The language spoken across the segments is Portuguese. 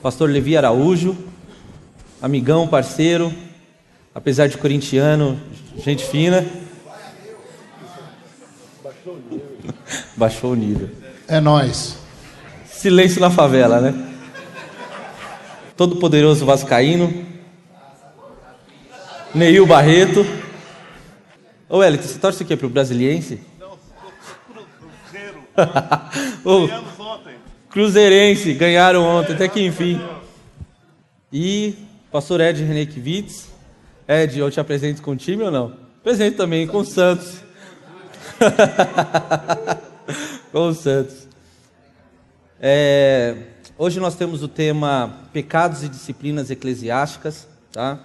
Pastor Levi Araújo, amigão, parceiro, apesar de corintiano, gente fina. Baixou o nível. É nós. Silêncio na favela, né? Todo poderoso vascaíno. Neil Barreto. Ô, Elito, você torce o quê? Pro Brasiliense? Não, Cruzeiro. Cruzeirense, ganharam ontem, até que enfim. E pastor Ed Renekiewicz. Ed, eu te apresento com o time ou não? Apresento também com o Santos. com o Santos. É, hoje nós temos o tema Pecados e Disciplinas Eclesiásticas, tá?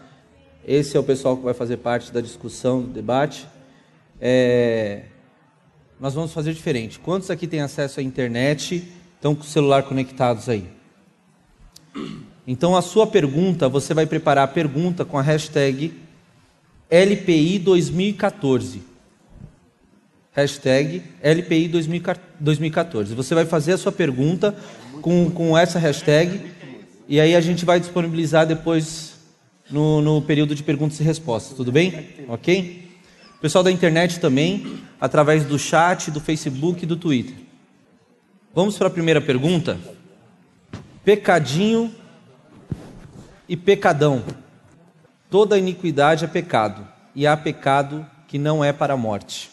Esse é o pessoal que vai fazer parte da discussão, do debate. É, nós vamos fazer diferente. Quantos aqui têm acesso à internet, estão com o celular conectados aí? Então, a sua pergunta, você vai preparar a pergunta com a hashtag LPI 2014. Hashtag LPI 2014. Você vai fazer a sua pergunta com, com essa hashtag e aí a gente vai disponibilizar depois no, no período de perguntas e respostas. Tudo bem? Ok? Pessoal da internet também, através do chat, do Facebook e do Twitter. Vamos para a primeira pergunta. Pecadinho e pecadão. Toda iniquidade é pecado, e há pecado que não é para a morte.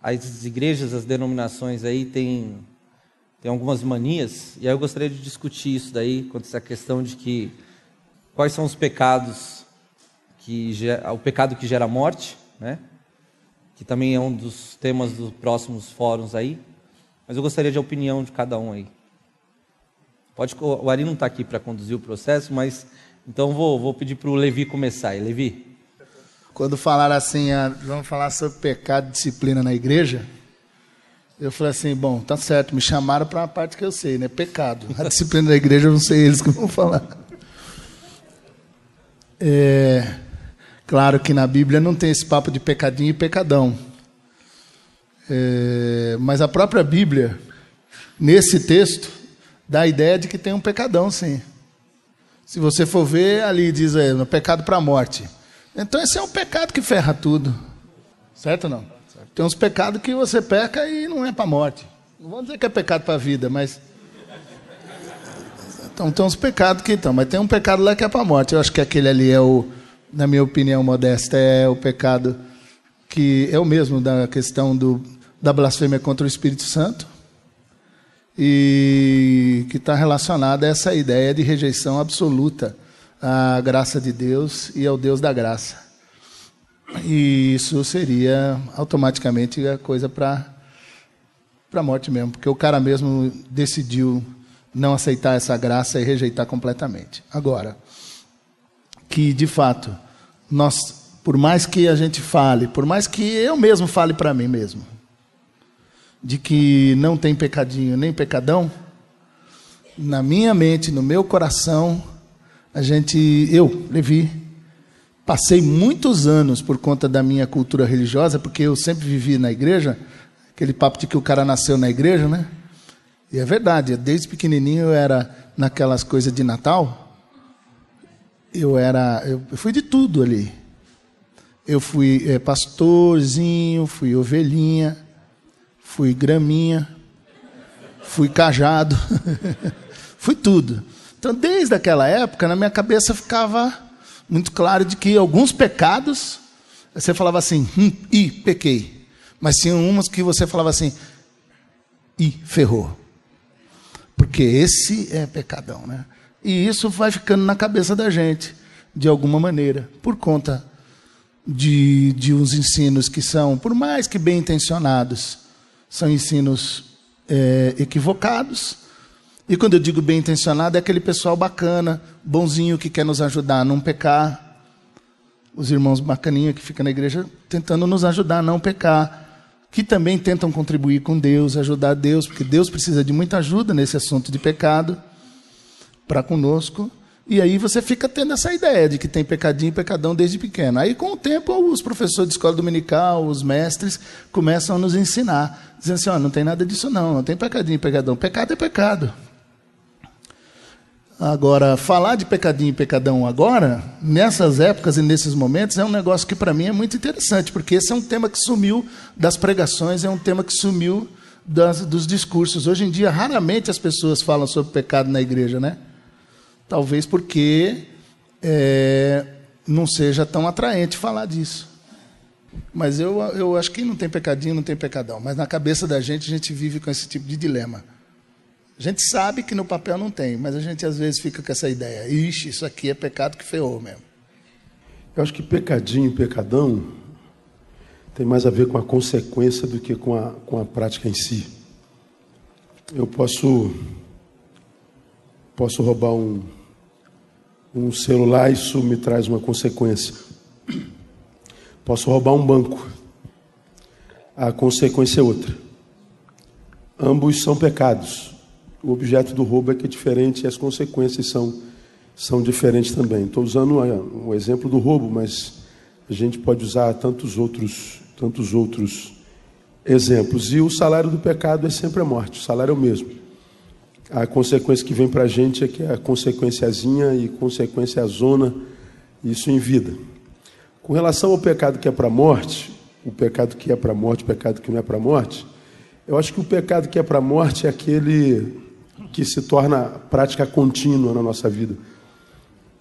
As igrejas, as denominações aí têm, têm algumas manias, e aí eu gostaria de discutir isso daí, quanto essa questão de que quais são os pecados que o pecado que gera morte, né? Que também é um dos temas dos próximos fóruns aí. Mas eu gostaria de opinião de cada um aí. Pode, o Ari não está aqui para conduzir o processo, mas então vou, vou pedir para o Levi começar. Aí, Levi. Quando falaram assim, vamos falar sobre pecado e disciplina na igreja, eu falei assim, bom, tá certo, me chamaram para uma parte que eu sei, né? Pecado. A disciplina da igreja eu não sei eles que vão falar. É, claro que na Bíblia não tem esse papo de pecadinho e pecadão. É, mas a própria Bíblia, nesse texto, dá a ideia de que tem um pecadão, sim. Se você for ver, ali diz é, no pecado para a morte. Então esse é um pecado que ferra tudo. Certo ou não? Certo. Tem uns pecados que você peca e não é para a morte. Não vou dizer que é pecado para a vida, mas. Então tem uns pecados que estão, mas tem um pecado lá que é para a morte. Eu acho que aquele ali é o, na minha opinião modesta, é o pecado que é o mesmo da questão do, da blasfêmia contra o Espírito Santo e que está relacionada a essa ideia de rejeição absoluta à graça de Deus e ao Deus da graça. E isso seria automaticamente a coisa para a morte mesmo, porque o cara mesmo decidiu não aceitar essa graça e rejeitar completamente. Agora, que de fato, nós, por mais que a gente fale, por mais que eu mesmo fale para mim mesmo, de que não tem pecadinho nem pecadão, na minha mente, no meu coração, a gente, eu, Levi, passei muitos anos por conta da minha cultura religiosa, porque eu sempre vivi na igreja, aquele papo de que o cara nasceu na igreja, né? E é verdade, desde pequenininho eu era naquelas coisas de Natal, eu era, eu fui de tudo ali. Eu fui é, pastorzinho, fui ovelhinha, fui graminha, fui cajado, fui tudo. Então, desde aquela época, na minha cabeça ficava muito claro de que alguns pecados, você falava assim, hum, e pequei. Mas tinha umas que você falava assim, e ferrou. Porque esse é pecadão, né? E isso vai ficando na cabeça da gente, de alguma maneira, por conta de, de uns ensinos que são, por mais que bem intencionados, são ensinos é, equivocados. E quando eu digo bem intencionado, é aquele pessoal bacana, bonzinho, que quer nos ajudar a não pecar. Os irmãos bacaninha que ficam na igreja tentando nos ajudar a não pecar. Que também tentam contribuir com Deus, ajudar Deus, porque Deus precisa de muita ajuda nesse assunto de pecado para conosco. E aí você fica tendo essa ideia de que tem pecadinho e pecadão desde pequeno. Aí, com o tempo, os professores de escola dominical, os mestres, começam a nos ensinar, dizendo assim: oh, não tem nada disso, não, não tem pecadinho e pecadão. Pecado é pecado. Agora, falar de pecadinho e pecadão agora, nessas épocas e nesses momentos, é um negócio que para mim é muito interessante, porque esse é um tema que sumiu das pregações, é um tema que sumiu das, dos discursos. Hoje em dia, raramente as pessoas falam sobre pecado na igreja, né? Talvez porque é, não seja tão atraente falar disso. Mas eu, eu acho que não tem pecadinho, não tem pecadão. Mas na cabeça da gente, a gente vive com esse tipo de dilema. A gente sabe que no papel não tem, mas a gente às vezes fica com essa ideia. Ixi, isso aqui é pecado que ferrou mesmo. Eu acho que pecadinho, pecadão, tem mais a ver com a consequência do que com a, com a prática em si. Eu posso, posso roubar um, um celular, isso me traz uma consequência. Posso roubar um banco, a consequência é outra. Ambos são pecados o objeto do roubo é que é diferente e as consequências são, são diferentes também. Estou usando um exemplo do roubo, mas a gente pode usar tantos outros, tantos outros exemplos. E o salário do pecado é sempre a morte, o salário é o mesmo. A consequência que vem para a gente é que é a consequenciazinha e consequência é a zona, isso em vida. Com relação ao pecado que é para a morte, o pecado que é para a morte, o pecado que não é para a morte, eu acho que o pecado que é para a morte é aquele que se torna prática contínua na nossa vida,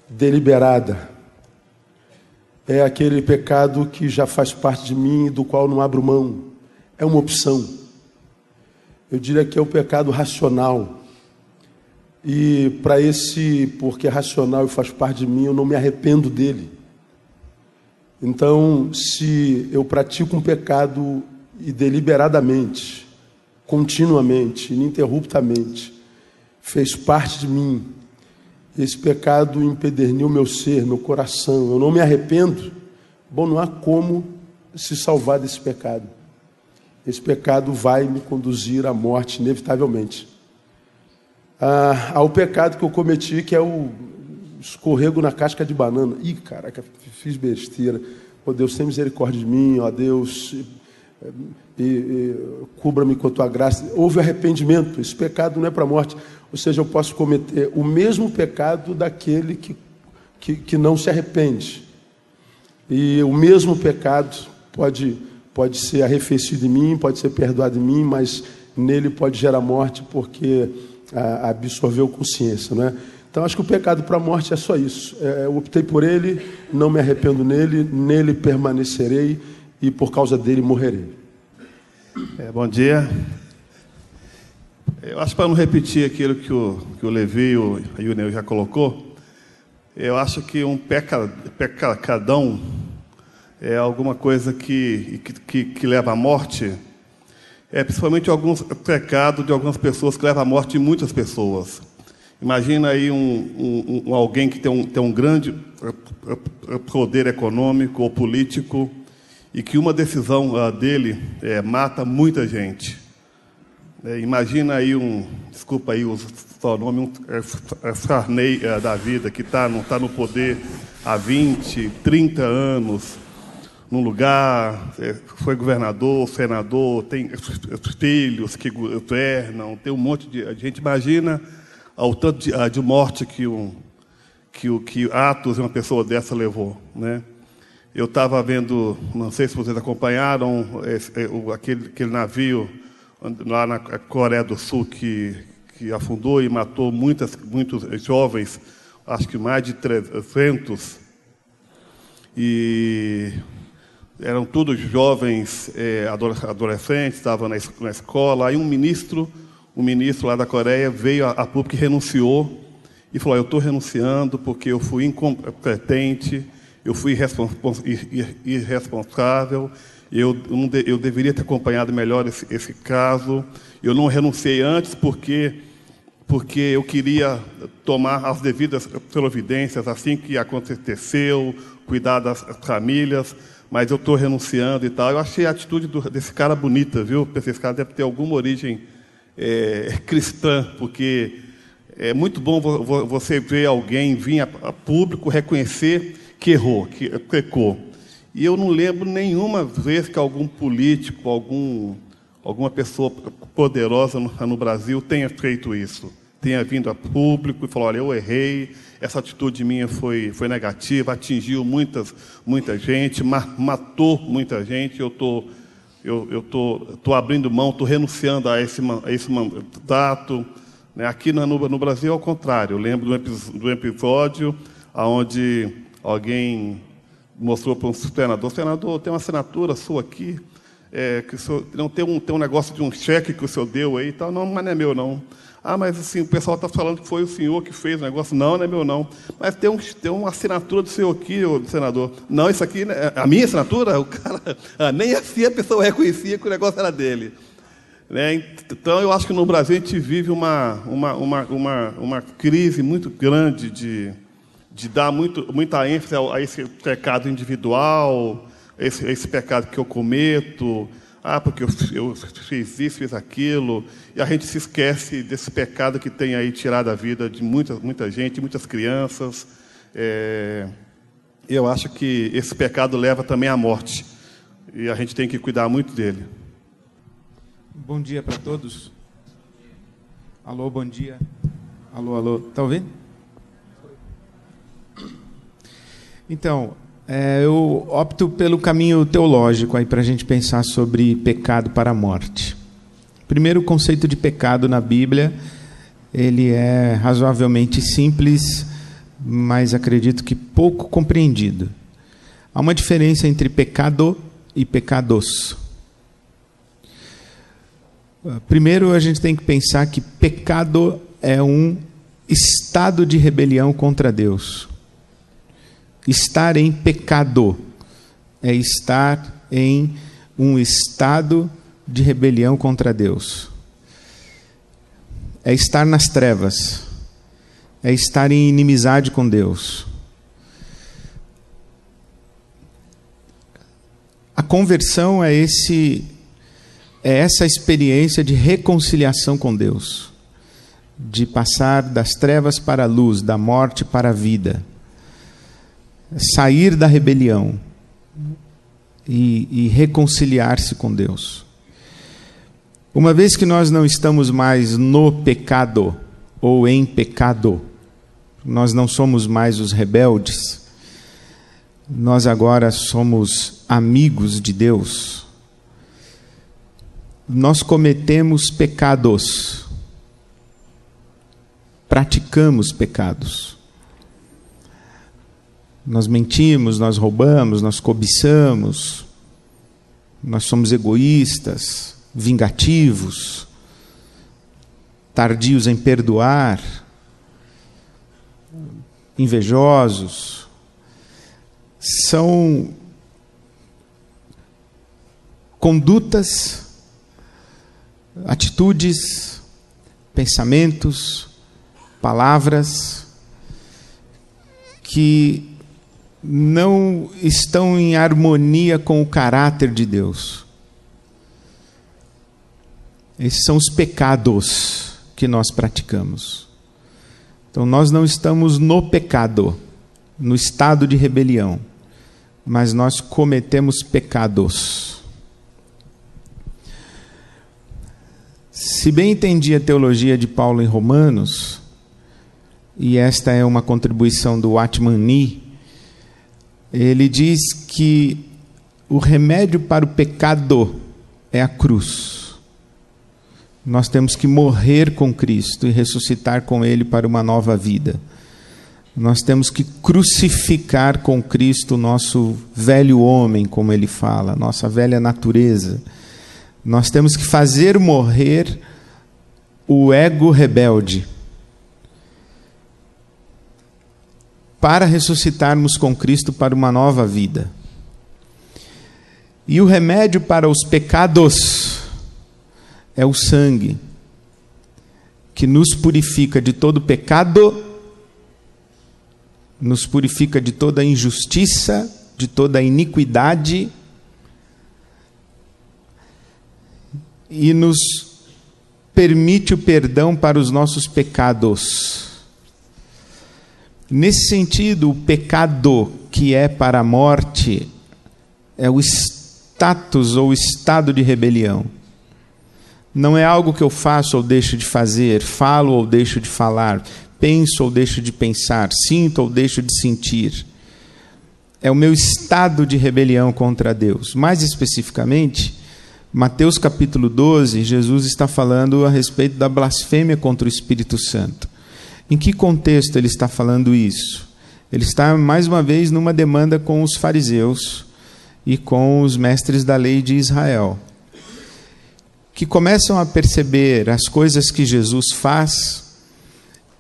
deliberada. É aquele pecado que já faz parte de mim e do qual não abro mão. É uma opção. Eu diria que é o pecado racional. E para esse, porque é racional e faz parte de mim, eu não me arrependo dele. Então, se eu pratico um pecado e deliberadamente, continuamente, ininterruptamente, fez parte de mim. Esse pecado empederniu meu ser, meu coração. Eu não me arrependo. Bom, não há como se salvar desse pecado. Esse pecado vai me conduzir à morte, inevitavelmente. Ah, ao pecado que eu cometi, que é o escorrego na casca de banana. Ih, caraca, fiz besteira. Ó oh, Deus, tem misericórdia de mim, ó oh, Deus, e, e cubra-me com a tua graça. Houve arrependimento. Esse pecado não é para a morte. Ou seja, eu posso cometer o mesmo pecado daquele que, que, que não se arrepende. E o mesmo pecado pode, pode ser arrefecido em mim, pode ser perdoado em mim, mas nele pode gerar morte porque a, absorveu consciência. Não é? Então, acho que o pecado para a morte é só isso. É, eu optei por ele, não me arrependo nele, nele permanecerei e por causa dele morrerei. É, bom dia. Eu acho para não repetir aquilo que o, que o Levi o, e o Neu já colocou, eu acho que um peca, pecadão é alguma coisa que, que, que, leva à morte, é principalmente alguns pecados de algumas pessoas que levam à morte de muitas pessoas. Imagina aí um, um, um, alguém que tem um, tem um grande poder econômico ou político e que uma decisão uh, dele é, mata muita gente. É, imagina aí um, desculpa aí o seu nome, um é, da vida, que tá, não está no poder há 20, 30 anos, num lugar, é, foi governador, senador, tem filhos que governam, tem um monte de gente. Imagina o tanto de, de morte que, um, que, que Atos, uma pessoa dessa, levou. Né? Eu estava vendo, não sei se vocês acompanharam, esse, aquele, aquele navio lá na Coreia do Sul que, que afundou e matou muitas, muitos jovens, acho que mais de 300. E eram todos jovens é, adolescentes, estavam na, na escola. Aí um ministro, um ministro lá da Coreia veio a público e renunciou e falou: Eu estou renunciando porque eu fui incompetente, eu fui irresponsável eu, eu deveria ter acompanhado melhor esse, esse caso. Eu não renunciei antes porque porque eu queria tomar as devidas providências assim que aconteceu, cuidar das famílias, mas eu estou renunciando e tal. Eu achei a atitude do, desse cara bonita, viu? Pensei, esse cara deve ter alguma origem é, cristã, porque é muito bom você ver alguém vir a público reconhecer que errou, que pecou. E eu não lembro nenhuma vez que algum político, algum, alguma pessoa poderosa no, no Brasil tenha feito isso. tenha vindo a público e falou: olha, eu errei, essa atitude minha foi, foi negativa, atingiu muitas, muita gente, matou muita gente, eu estou. Eu estou tô, tô abrindo mão, estou renunciando a esse, a esse mandato. Né? Aqui no, no Brasil é o contrário. Eu lembro do, episódio onde alguém mostrou para um senador: senador, tem uma assinatura sua aqui, é, que senhor, não tem um, tem um negócio de um cheque que o senhor deu aí e tal. Não, mas não é meu, não. Ah, mas assim, o pessoal está falando que foi o senhor que fez o negócio. Não, não é meu, não. Mas tem, um, tem uma assinatura do senhor aqui, senador. Não, isso aqui, né, a minha assinatura, o cara, ah, nem assim a pessoa reconhecia que o negócio era dele. Né? Então, eu acho que no Brasil a gente vive uma, uma, uma, uma, uma crise muito grande de, de dar muito, muita ênfase a esse pecado individual, esse, esse pecado que eu cometo, ah, porque eu, eu fiz isso, fiz aquilo, e a gente se esquece desse pecado que tem aí tirado a vida de muita, muita gente, muitas crianças. É, eu acho que esse pecado leva também à morte, e a gente tem que cuidar muito dele. Bom dia para todos. Alô, bom dia. Alô, alô. Está ouvindo? Então, é, eu opto pelo caminho teológico aí para a gente pensar sobre pecado para a morte. Primeiro, o conceito de pecado na Bíblia, ele é razoavelmente simples, mas acredito que pouco compreendido. Há uma diferença entre pecado e pecados. Primeiro, a gente tem que pensar que pecado é um estado de rebelião contra Deus. Estar em pecado é estar em um estado de rebelião contra Deus. É estar nas trevas. É estar em inimizade com Deus. A conversão é esse é essa experiência de reconciliação com Deus, de passar das trevas para a luz, da morte para a vida sair da rebelião e, e reconciliar-se com Deus. Uma vez que nós não estamos mais no pecado ou em pecado, nós não somos mais os rebeldes, nós agora somos amigos de Deus. Nós cometemos pecados, praticamos pecados. Nós mentimos, nós roubamos, nós cobiçamos, nós somos egoístas, vingativos, tardios em perdoar, invejosos. São condutas, atitudes, pensamentos, palavras que não estão em harmonia com o caráter de Deus. Esses são os pecados que nós praticamos. Então, nós não estamos no pecado, no estado de rebelião, mas nós cometemos pecados. Se bem entendi a teologia de Paulo em Romanos, e esta é uma contribuição do Atman Nee, ele diz que o remédio para o pecado é a cruz. Nós temos que morrer com Cristo e ressuscitar com Ele para uma nova vida. Nós temos que crucificar com Cristo o nosso velho homem, como ele fala, nossa velha natureza. Nós temos que fazer morrer o ego rebelde para ressuscitarmos com Cristo para uma nova vida. E o remédio para os pecados é o sangue, que nos purifica de todo pecado, nos purifica de toda injustiça, de toda iniquidade e nos permite o perdão para os nossos pecados. Nesse sentido, o pecado que é para a morte é o status ou estado de rebelião. Não é algo que eu faço ou deixo de fazer, falo ou deixo de falar, penso ou deixo de pensar, sinto ou deixo de sentir. É o meu estado de rebelião contra Deus. Mais especificamente, Mateus capítulo 12, Jesus está falando a respeito da blasfêmia contra o Espírito Santo. Em que contexto ele está falando isso? Ele está, mais uma vez, numa demanda com os fariseus e com os mestres da lei de Israel que começam a perceber as coisas que Jesus faz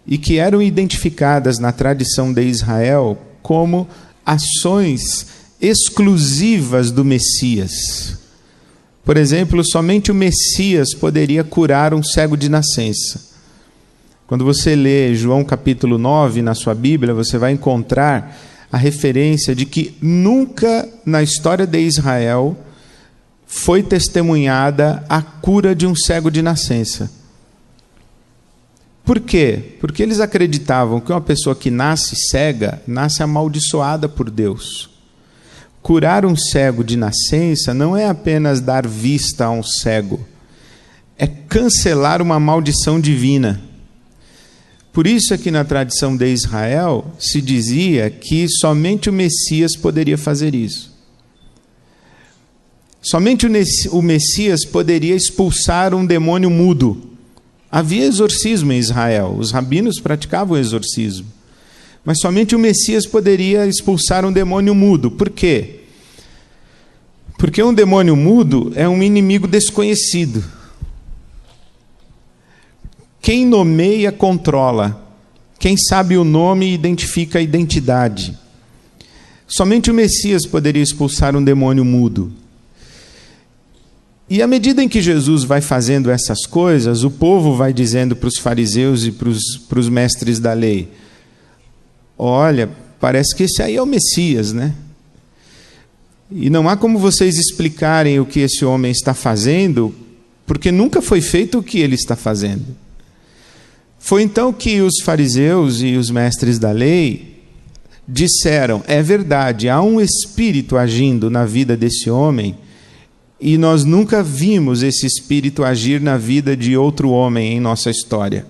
e que eram identificadas na tradição de Israel como ações exclusivas do Messias. Por exemplo, somente o Messias poderia curar um cego de nascença. Quando você lê João capítulo 9 na sua Bíblia, você vai encontrar a referência de que nunca na história de Israel foi testemunhada a cura de um cego de nascença. Por quê? Porque eles acreditavam que uma pessoa que nasce cega nasce amaldiçoada por Deus. Curar um cego de nascença não é apenas dar vista a um cego, é cancelar uma maldição divina. Por isso é que na tradição de Israel se dizia que somente o Messias poderia fazer isso. Somente o Messias poderia expulsar um demônio mudo. Havia exorcismo em Israel, os rabinos praticavam exorcismo. Mas somente o Messias poderia expulsar um demônio mudo. Por quê? Porque um demônio mudo é um inimigo desconhecido. Quem nomeia, controla. Quem sabe o nome, identifica a identidade. Somente o Messias poderia expulsar um demônio mudo. E à medida em que Jesus vai fazendo essas coisas, o povo vai dizendo para os fariseus e para os, mestres da lei: Olha, parece que esse aí é o Messias, né? E não há como vocês explicarem o que esse homem está fazendo, porque nunca foi feito o que ele está fazendo. Foi então que os fariseus e os mestres da lei disseram: é verdade, há um espírito agindo na vida desse homem e nós nunca vimos esse espírito agir na vida de outro homem em nossa história.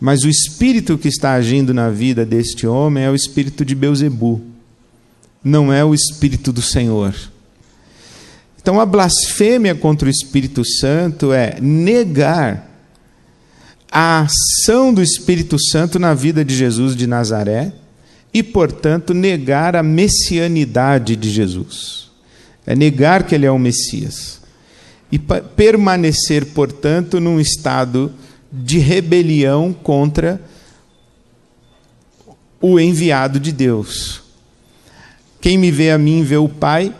Mas o espírito que está agindo na vida deste homem é o espírito de Beuzebu, não é o espírito do Senhor. Então a blasfêmia contra o Espírito Santo é negar a ação do Espírito Santo na vida de Jesus de Nazaré e, portanto, negar a messianidade de Jesus é negar que ele é o Messias. E permanecer, portanto, num estado de rebelião contra o enviado de Deus. Quem me vê a mim vê o Pai,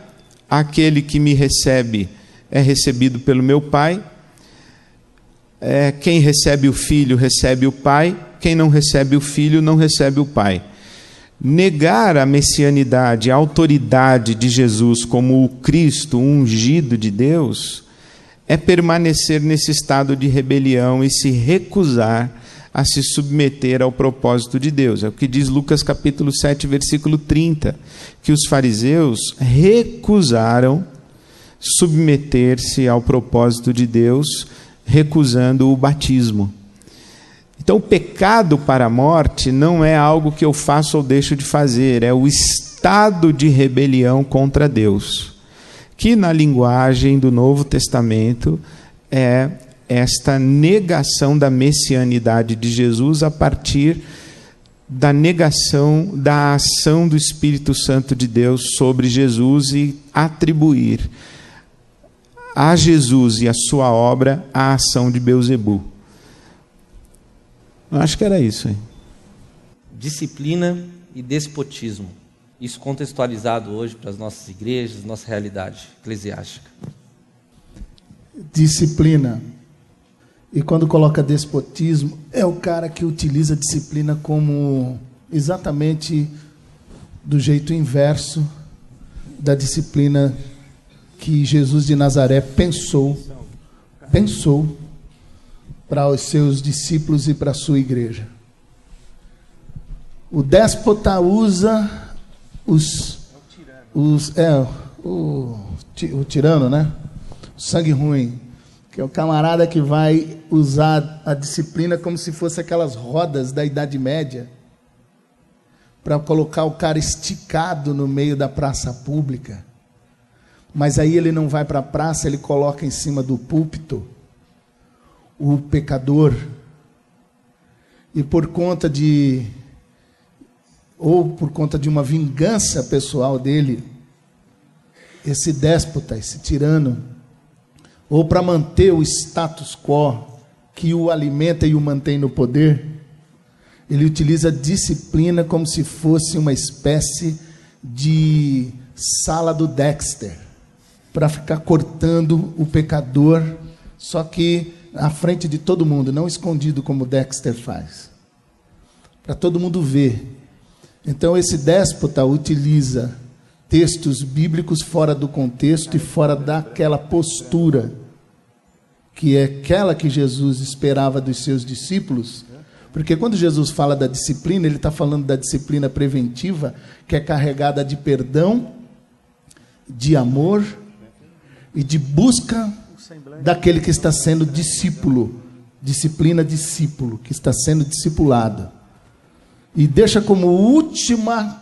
aquele que me recebe é recebido pelo meu Pai. É, quem recebe o Filho recebe o Pai, quem não recebe o Filho não recebe o Pai. Negar a messianidade, a autoridade de Jesus como o Cristo, ungido de Deus, é permanecer nesse estado de rebelião e se recusar a se submeter ao propósito de Deus. É o que diz Lucas capítulo 7, versículo 30, que os fariseus recusaram submeter-se ao propósito de Deus, recusando o batismo. Então, o pecado para a morte não é algo que eu faço ou deixo de fazer, é o estado de rebelião contra Deus, que na linguagem do Novo Testamento é esta negação da messianidade de Jesus a partir da negação da ação do Espírito Santo de Deus sobre Jesus e atribuir a Jesus e a sua obra a ação de Beuzebu. Acho que era isso. Hein? Disciplina e despotismo. Isso contextualizado hoje para as nossas igrejas, nossa realidade eclesiástica. Disciplina. E quando coloca despotismo, é o cara que utiliza a disciplina como exatamente do jeito inverso da disciplina que Jesus de Nazaré pensou, pensou para os seus discípulos e para a sua igreja. O déspota usa os, os é o, o tirano, né? O sangue ruim que é o camarada que vai usar a disciplina como se fosse aquelas rodas da Idade Média para colocar o cara esticado no meio da praça pública. Mas aí ele não vai para a praça, ele coloca em cima do púlpito o pecador. E por conta de ou por conta de uma vingança pessoal dele, esse déspota, esse tirano, ou para manter o status quo que o alimenta e o mantém no poder, ele utiliza a disciplina como se fosse uma espécie de sala do Dexter, para ficar cortando o pecador, só que à frente de todo mundo, não escondido como Dexter faz. Para todo mundo ver. Então esse déspota utiliza textos bíblicos fora do contexto e fora daquela postura que é aquela que Jesus esperava dos seus discípulos. Porque quando Jesus fala da disciplina, ele está falando da disciplina preventiva, que é carregada de perdão, de amor e de busca daquele que está sendo discípulo. Disciplina discípulo, que está sendo discipulado. E deixa como última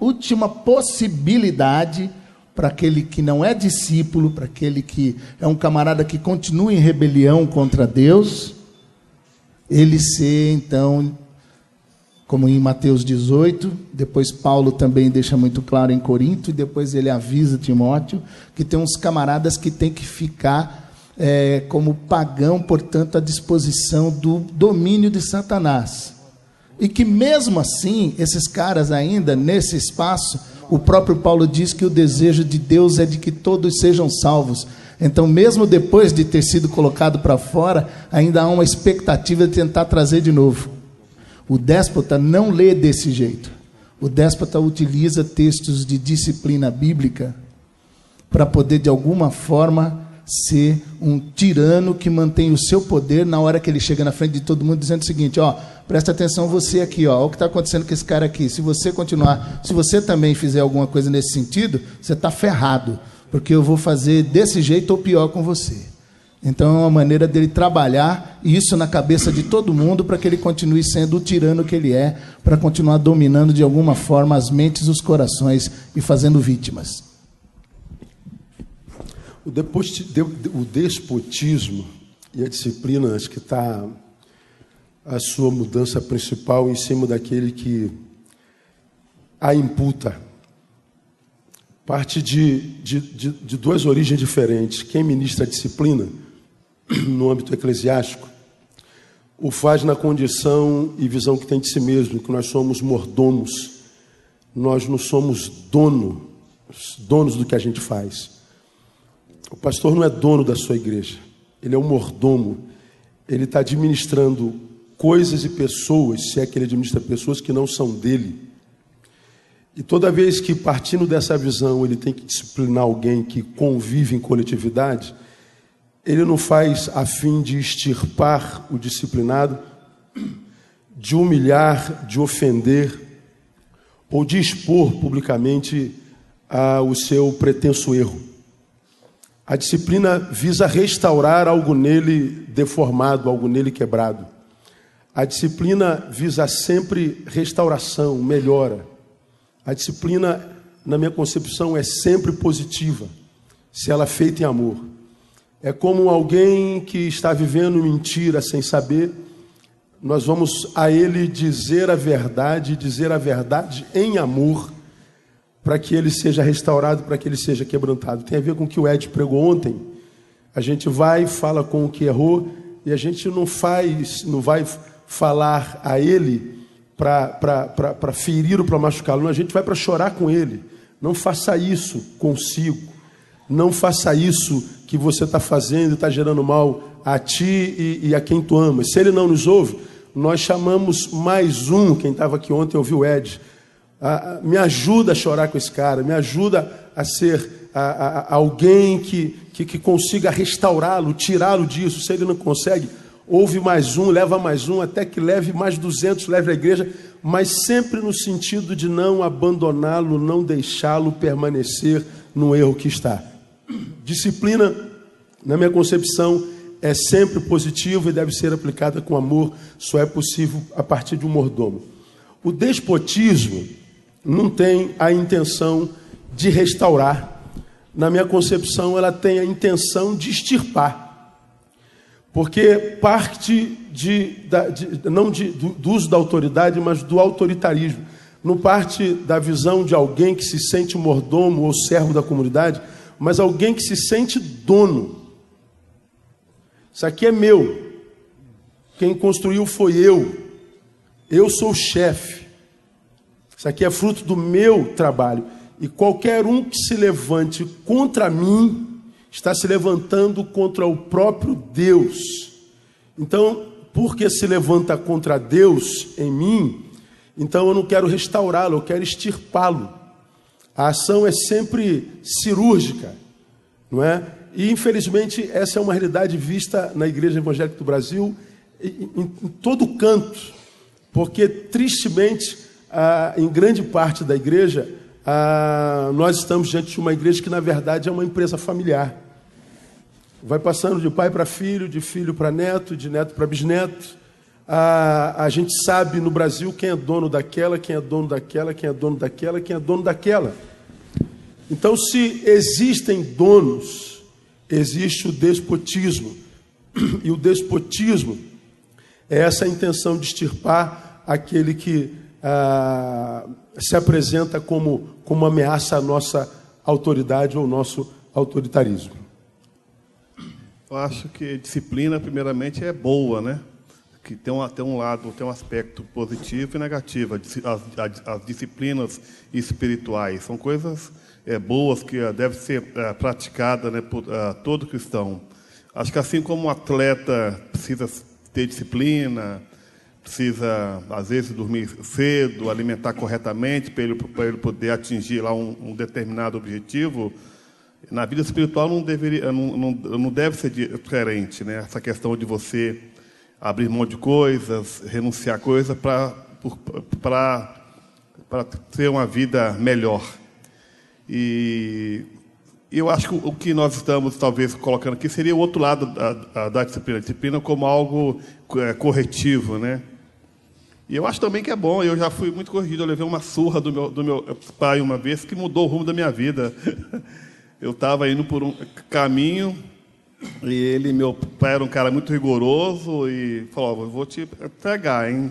última possibilidade para aquele que não é discípulo, para aquele que é um camarada que continua em rebelião contra Deus, ele ser então, como em Mateus 18, depois Paulo também deixa muito claro em Corinto, e depois ele avisa Timóteo que tem uns camaradas que tem que ficar é, como pagão, portanto, à disposição do domínio de Satanás. E que mesmo assim, esses caras ainda nesse espaço, o próprio Paulo diz que o desejo de Deus é de que todos sejam salvos. Então, mesmo depois de ter sido colocado para fora, ainda há uma expectativa de tentar trazer de novo. O déspota não lê desse jeito. O déspota utiliza textos de disciplina bíblica para poder, de alguma forma, ser um tirano que mantém o seu poder na hora que ele chega na frente de todo mundo, dizendo o seguinte: ó, presta atenção você aqui, ó, o que está acontecendo com esse cara aqui. Se você continuar, se você também fizer alguma coisa nesse sentido, você está ferrado, porque eu vou fazer desse jeito ou pior com você. Então é uma maneira dele trabalhar isso na cabeça de todo mundo para que ele continue sendo o tirano que ele é, para continuar dominando de alguma forma as mentes, os corações e fazendo vítimas. O, despotismo e a disciplina, acho que está a sua mudança principal em cima daquele que a imputa. Parte de, de, de, de duas origens diferentes. Quem ministra a disciplina, no âmbito eclesiástico, o faz na condição e visão que tem de si mesmo, que nós somos mordomos, nós não somos dono, donos do que a gente faz. O pastor não é dono da sua igreja, ele é um mordomo. Ele está administrando coisas e pessoas, se é que ele administra pessoas que não são dele. E toda vez que, partindo dessa visão, ele tem que disciplinar alguém que convive em coletividade, ele não faz a fim de extirpar o disciplinado, de humilhar, de ofender ou de expor publicamente a, o seu pretenso erro. A disciplina visa restaurar algo nele deformado, algo nele quebrado. A disciplina visa sempre restauração, melhora. A disciplina, na minha concepção, é sempre positiva, se ela é feita em amor. É como alguém que está vivendo mentira sem saber, nós vamos a ele dizer a verdade, dizer a verdade em amor para que ele seja restaurado, para que ele seja quebrantado. Tem a ver com o que o Ed pregou ontem. A gente vai, fala com o que errou, e a gente não faz, não vai falar a ele para ferir ou para machucá-lo, a gente vai para chorar com ele. Não faça isso consigo. Não faça isso que você está fazendo e está gerando mal a ti e, e, a quem tu amas. Se ele não nos ouve, nós chamamos mais um, quem estava aqui ontem ouviu o Ed, ah, me ajuda a chorar com esse cara, me ajuda a ser a, a, a alguém que, que, que consiga restaurá-lo, tirá-lo disso. Se ele não consegue, ouve mais um, leva mais um, até que leve mais 200, leve a igreja, mas sempre no sentido de não abandoná-lo, não deixá-lo permanecer no erro que está. Disciplina na minha concepção, é sempre positiva e deve ser aplicada com amor, só é possível a partir de um mordomo. O despotismo não tem a intenção de restaurar. Na minha concepção, ela tem a intenção de extirpar. Porque parte de, de não de, do, do uso da autoridade, mas do autoritarismo. Não parte da visão de alguém que se sente mordomo ou servo da comunidade, mas alguém que se sente dono. Isso aqui é meu. Quem construiu foi eu. Eu sou o chefe. Isso aqui é fruto do meu trabalho. E qualquer um que se levante contra mim está se levantando contra o próprio Deus. Então, porque se levanta contra Deus em mim, então eu não quero restaurá-lo, eu quero extirpá-lo. A ação é sempre cirúrgica, não é? E infelizmente essa é uma realidade vista na Igreja Evangélica do Brasil em, em, em todo canto, porque tristemente, ah, em grande parte da igreja, ah, nós estamos diante de uma igreja que na verdade é uma empresa familiar. Vai passando de pai para filho, de filho para neto, de neto para bisneto. A, a gente sabe no Brasil quem é dono daquela, quem é dono daquela, quem é dono daquela, quem é dono daquela. Então, se existem donos, existe o despotismo. E o despotismo é essa intenção de extirpar aquele que ah, se apresenta como, como ameaça à nossa autoridade ou ao nosso autoritarismo. Eu acho que disciplina, primeiramente, é boa, né? Que tem um, tem um lado, tem um aspecto positivo e negativo. As, as, as disciplinas espirituais são coisas é, boas que uh, devem ser uh, praticadas né, por uh, todo cristão. Acho que assim como um atleta precisa ter disciplina, precisa, às vezes, dormir cedo, alimentar corretamente para ele, ele poder atingir lá um, um determinado objetivo, na vida espiritual não, deveria, não, não, não deve ser diferente, né? Essa questão de você abrir mão de coisas, renunciar a coisas para ter uma vida melhor. E eu acho que o que nós estamos talvez colocando aqui seria o outro lado da, da disciplina, a disciplina como algo é, corretivo, né? E eu acho também que é bom. Eu já fui muito corrigido. Eu levei uma surra do meu, do meu pai uma vez que mudou o rumo da minha vida. eu estava indo por um caminho e ele, meu pai era um cara muito rigoroso e falou: oh, vou te pegar, hein?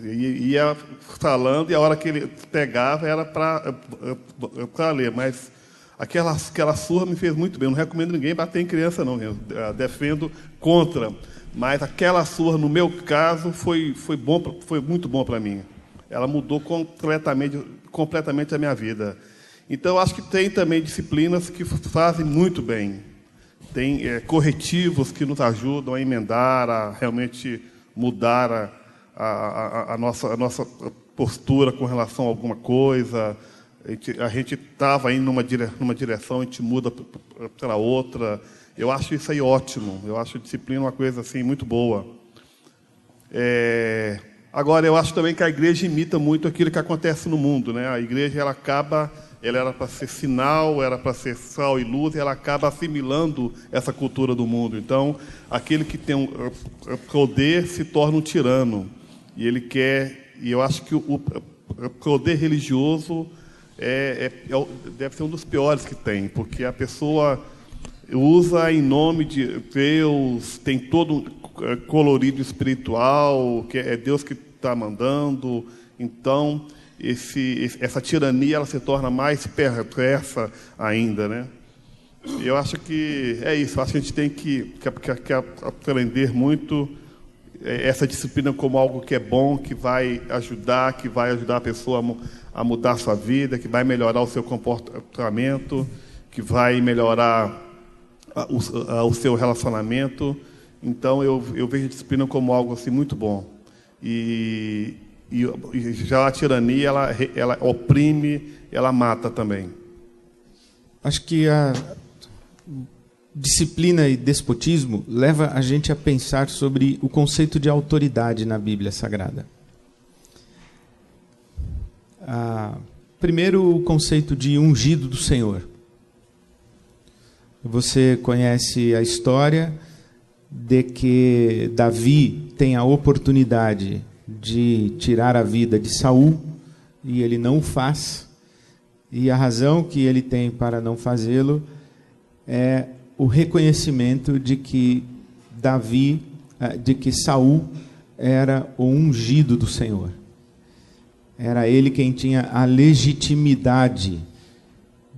E ia falando e a hora que ele pegava era para ler, mas aquela, aquela surra me fez muito bem. Eu não recomendo ninguém bater em criança, não. Eu defendo contra. Mas aquela surra, no meu caso, foi, foi, bom, foi muito bom para mim. Ela mudou completamente, completamente a minha vida. Então, acho que tem também disciplinas que fazem muito bem. Tem é, corretivos que nos ajudam a emendar, a realmente mudar a, a, a, nossa, a nossa postura com relação a alguma coisa. A gente estava indo numa, dire, numa direção, a gente muda para outra. Eu acho isso aí ótimo. Eu acho disciplina uma coisa assim muito boa. É... Agora, eu acho também que a igreja imita muito aquilo que acontece no mundo. Né? A igreja ela acaba ela era para ser sinal, era para ser sal e luz, e ela acaba assimilando essa cultura do mundo. Então, aquele que tem um poder se torna um tirano. E ele quer, e eu acho que o, poder religioso é, é, é, deve ser um dos piores que tem, porque a pessoa usa em nome de Deus, tem todo um colorido espiritual, que é Deus que está mandando. Então, esse, essa tirania ela se torna mais perversa ainda, né? Eu acho que é isso. Acho que a gente tem que, que, que aprender muito é, essa disciplina como algo que é bom, que vai ajudar, que vai ajudar a pessoa a, mudar a sua vida, que vai melhorar o seu comportamento, que vai melhorar o, o, seu relacionamento. Então eu, eu vejo a disciplina como algo assim muito bom. E, e, já a tirania, ela, ela oprime, ela mata também. Acho que a disciplina e despotismo leva a gente a pensar sobre o conceito de autoridade na Bíblia Sagrada. Ah, primeiro, o conceito de ungido do Senhor. Você conhece a história de que Davi tem a oportunidade de tirar a vida de Saul e ele não faz. E a razão que ele tem para não fazê-lo é o reconhecimento de que Davi, eh, de que Saul era o ungido do Senhor. Era ele quem tinha a legitimidade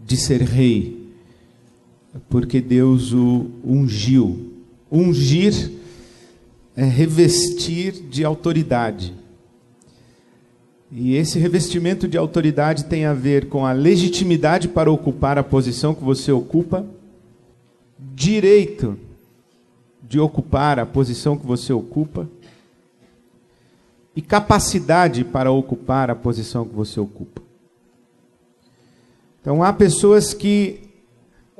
de ser rei, porque Deus o ungiu. Ungir é revestir de autoridade. E esse revestimento de autoridade tem a ver com a legitimidade para ocupar a posição que você ocupa, direito de ocupar a posição que você ocupa e capacidade para ocupar a posição que você ocupa. Então há pessoas que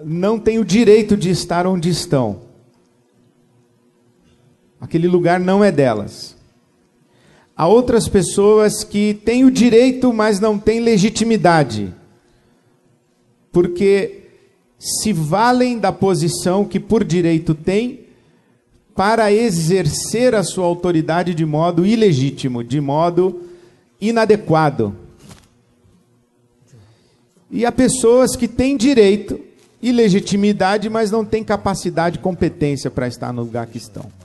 não têm o direito de estar onde estão. Aquele lugar não é delas. Há outras pessoas que têm o direito, mas não têm legitimidade. Porque se valem da posição que por direito têm para exercer a sua autoridade de modo ilegítimo, de modo inadequado. E há pessoas que têm direito e legitimidade, mas não têm capacidade e competência para estar no lugar que estão.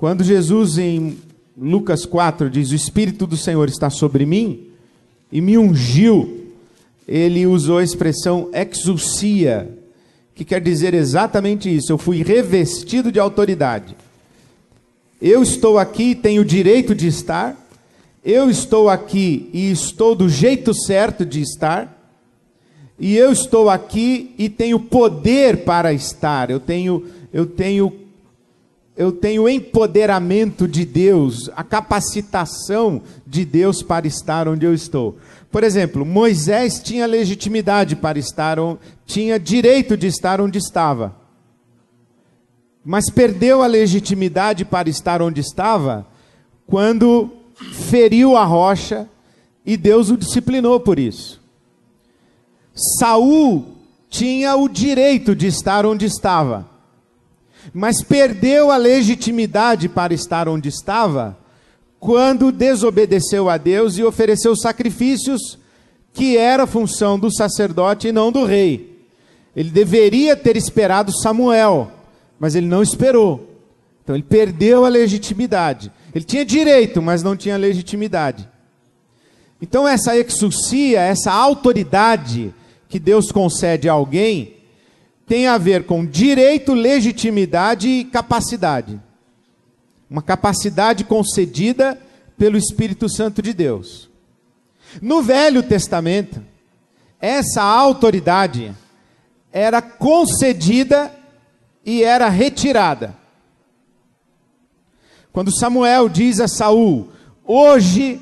Quando Jesus, em Lucas 4, diz: O Espírito do Senhor está sobre mim e me ungiu, ele usou a expressão exousia, que quer dizer exatamente isso. Eu fui revestido de autoridade. Eu estou aqui, tenho o direito de estar, eu estou aqui e estou do jeito certo de estar, e eu estou aqui e tenho poder para estar, eu tenho, eu tenho, eu tenho empoderamento de Deus, a capacitação de Deus para estar onde eu estou. Por exemplo, Moisés tinha legitimidade para estar, tinha direito de estar onde estava, mas perdeu a legitimidade para estar onde estava quando feriu a rocha e Deus o disciplinou por isso. Saul tinha o direito de estar onde estava, mas perdeu a legitimidade para estar onde estava quando desobedeceu a Deus e ofereceu sacrifícios que era função do sacerdote e não do rei. Ele deveria ter esperado Samuel, mas ele não esperou. Então ele perdeu a legitimidade. Ele tinha direito, mas não tinha legitimidade. Então, essa exousia, essa autoridade que Deus concede a alguém, tem a ver com direito, legitimidade e capacidade. Uma capacidade concedida pelo Espírito Santo de Deus. No Velho Testamento, essa autoridade era concedida e era retirada. Quando Samuel diz a Saul: Hoje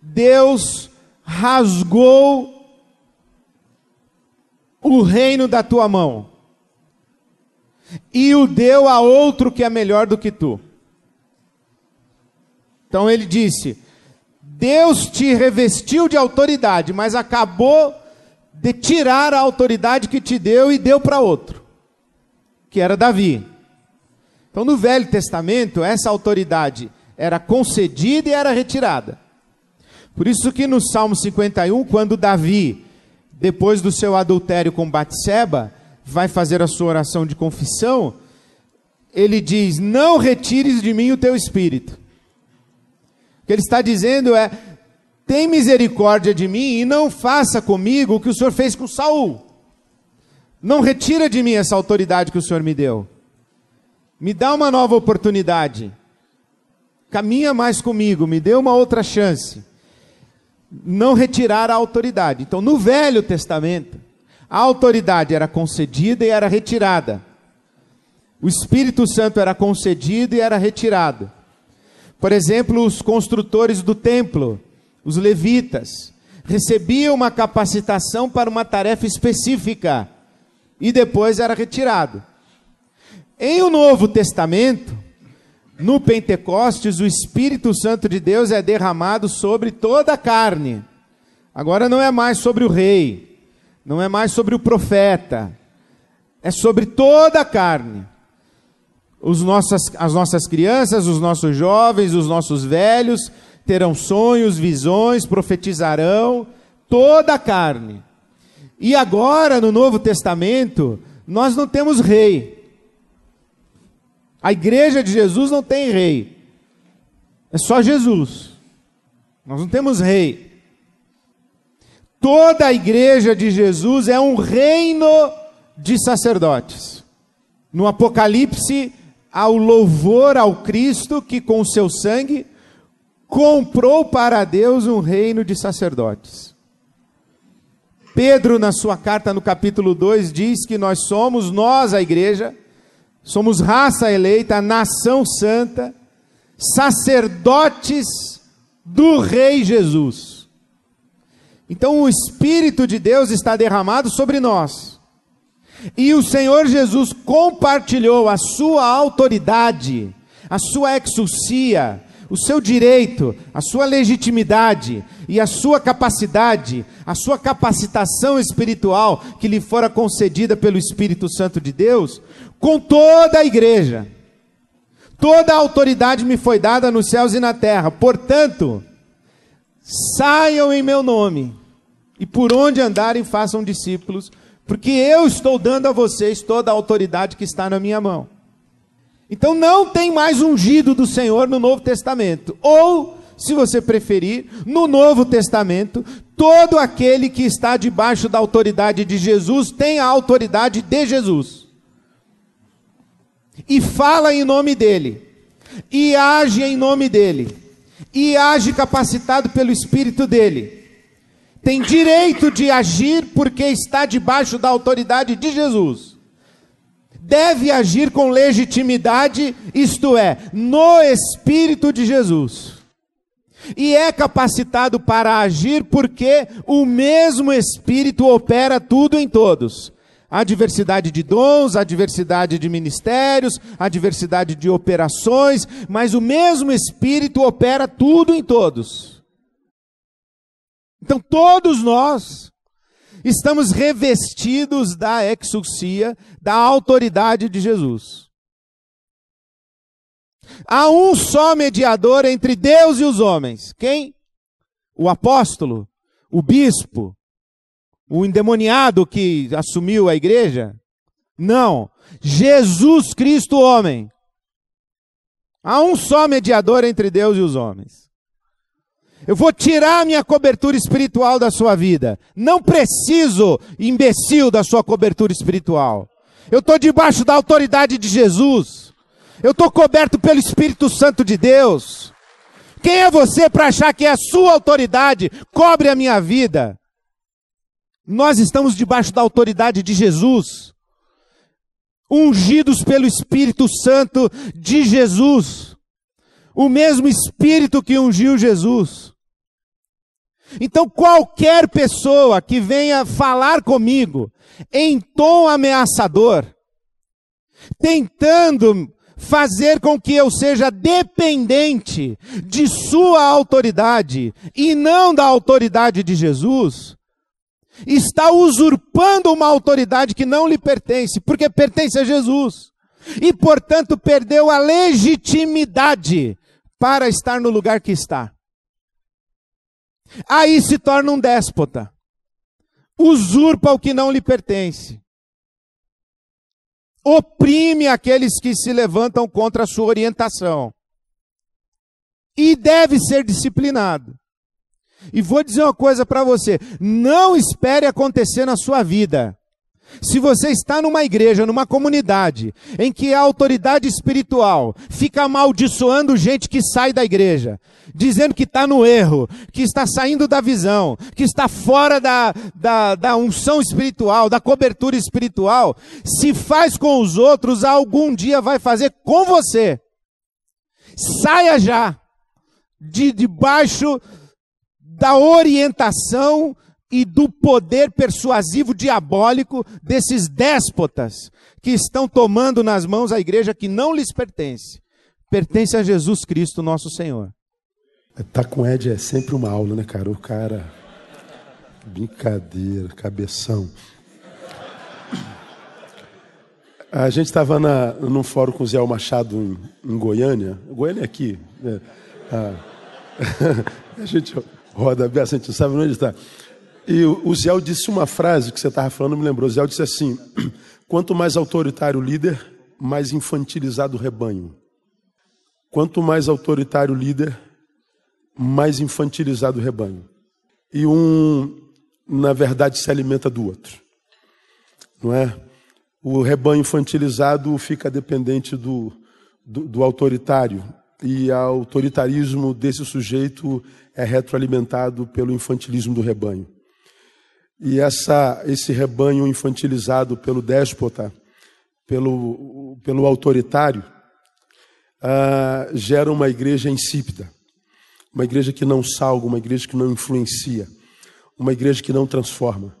Deus rasgou o reino da tua mão e o deu a outro que é melhor do que tu. Então ele disse: Deus te revestiu de autoridade, mas acabou de tirar a autoridade que te deu e deu para outro, que era Davi. Então, no Velho Testamento, essa autoridade era concedida e era retirada. Por isso que no Salmo 51, quando Davi, depois do seu adultério com Batseba, vai fazer a sua oração de confissão, ele diz: "Não retires de mim o teu espírito". O que ele está dizendo é: tem misericórdia de mim e não faça comigo o que o Senhor fez com Saul. Não retira de mim essa autoridade que o Senhor me deu. Me dá uma nova oportunidade. Caminha mais comigo, me dê uma outra chance. Não retirar a autoridade. Então, no Velho Testamento, a autoridade era concedida e era retirada. O Espírito Santo era concedido e era retirado. Por exemplo, os construtores do templo, os levitas, recebiam uma capacitação para uma tarefa específica e depois era retirado. Em o Novo Testamento, no Pentecostes, o Espírito Santo de Deus é derramado sobre toda a carne. Agora não é mais sobre o rei, não é mais sobre o profeta, é sobre toda a carne. Os nossas, as nossas crianças, os nossos jovens, os nossos velhos terão sonhos, visões, profetizarão, toda a carne. E agora, no Novo Testamento, nós não temos rei. A igreja de Jesus não tem rei. É só Jesus. Nós não temos rei. Toda a igreja de Jesus é um reino de sacerdotes. No Apocalipse, há o louvor ao Cristo que, com o seu sangue, comprou para Deus um reino de sacerdotes. Pedro, na sua carta no capítulo 2, diz que nós somos, nós, a igreja, somos raça eleita, nação santa, sacerdotes do Rei Jesus. Então o Espírito de Deus está derramado sobre nós. E o Senhor Jesus compartilhou a sua autoridade, a sua exousia, o seu direito, a sua legitimidade e a sua capacidade, a sua capacitação espiritual que lhe fora concedida pelo Espírito Santo de Deus, com toda a igreja. Toda a autoridade me foi dada nos céus e na terra. Portanto, saiam em meu nome e por onde andarem façam discípulos, porque eu estou dando a vocês toda a autoridade que está na minha mão. Então não tem mais ungido do Senhor no Novo Testamento. Ou, se você preferir, no Novo Testamento, todo aquele que está debaixo da autoridade de Jesus tem a autoridade de Jesus. E fala em nome dele, e age em nome dele, e age capacitado pelo Espírito dele. Tem direito de agir porque está debaixo da autoridade de Jesus deve agir com legitimidade, isto é, no Espírito de Jesus. E é capacitado para agir porque o mesmo Espírito opera tudo em todos. A diversidade de dons, a diversidade de ministérios, a diversidade de operações, mas o mesmo Espírito opera tudo em todos. Então todos nós estamos revestidos da exousia, da autoridade de Jesus. Há um só mediador entre Deus e os homens. Quem? O apóstolo, o bispo, o endemoniado que assumiu a igreja? Não. Jesus Cristo, homem. Há um só mediador entre Deus e os homens. Eu vou tirar a minha cobertura espiritual da sua vida. Não preciso, imbecil, da sua cobertura espiritual. Eu estou debaixo da autoridade de Jesus. Eu estou coberto pelo Espírito Santo de Deus. Quem é você para achar que é a sua autoridade cobre a minha vida? Nós estamos debaixo da autoridade de Jesus, ungidos pelo Espírito Santo de Jesus, o mesmo Espírito que ungiu Jesus. Então, qualquer pessoa que venha falar comigo em tom ameaçador, tentando fazer com que eu seja dependente de sua autoridade e não da autoridade de Jesus, está usurpando uma autoridade que não lhe pertence, porque pertence a Jesus. E, portanto, perdeu a legitimidade para estar no lugar que está. Aí se torna um déspota. Usurpa o que não lhe pertence. Oprime aqueles que se levantam contra a sua orientação. E deve ser disciplinado. E vou dizer uma coisa para você: não espere acontecer na sua vida. Se você está numa igreja, numa comunidade, em que a autoridade espiritual fica amaldiçoando gente que sai da igreja, dizendo que está no erro, que está saindo da visão, que está fora da, da, da unção espiritual, da cobertura espiritual, se faz com os outros, algum dia vai fazer com você. Saia já de debaixo da orientação e do poder persuasivo diabólico desses déspotas que estão tomando nas mãos a igreja que não lhes pertence. Pertence a Jesus Cristo, nosso Senhor. Tá com Ed é sempre uma aula, né, cara? O cara. Brincadeira, cabeção. A gente estava num fórum com o Zé Machado em, em Goiânia. Goiânia é aqui. Né? Ah. a gente roda a gente não sabe onde está. E o Zé disse uma frase que você estava falando, me lembrou. O Zé disse assim: quanto mais autoritário o líder, mais infantilizado o rebanho. Quanto mais autoritário o líder, mais infantilizado o rebanho. E um, na verdade, se alimenta do outro. Não é? O rebanho infantilizado fica dependente do, do, do autoritário. E o autoritarismo desse sujeito é retroalimentado pelo infantilismo do rebanho. E essa, esse rebanho infantilizado pelo déspota, pelo, pelo autoritário, uh, gera uma igreja insípida, uma igreja que não salga, uma igreja que não influencia, uma igreja que não transforma.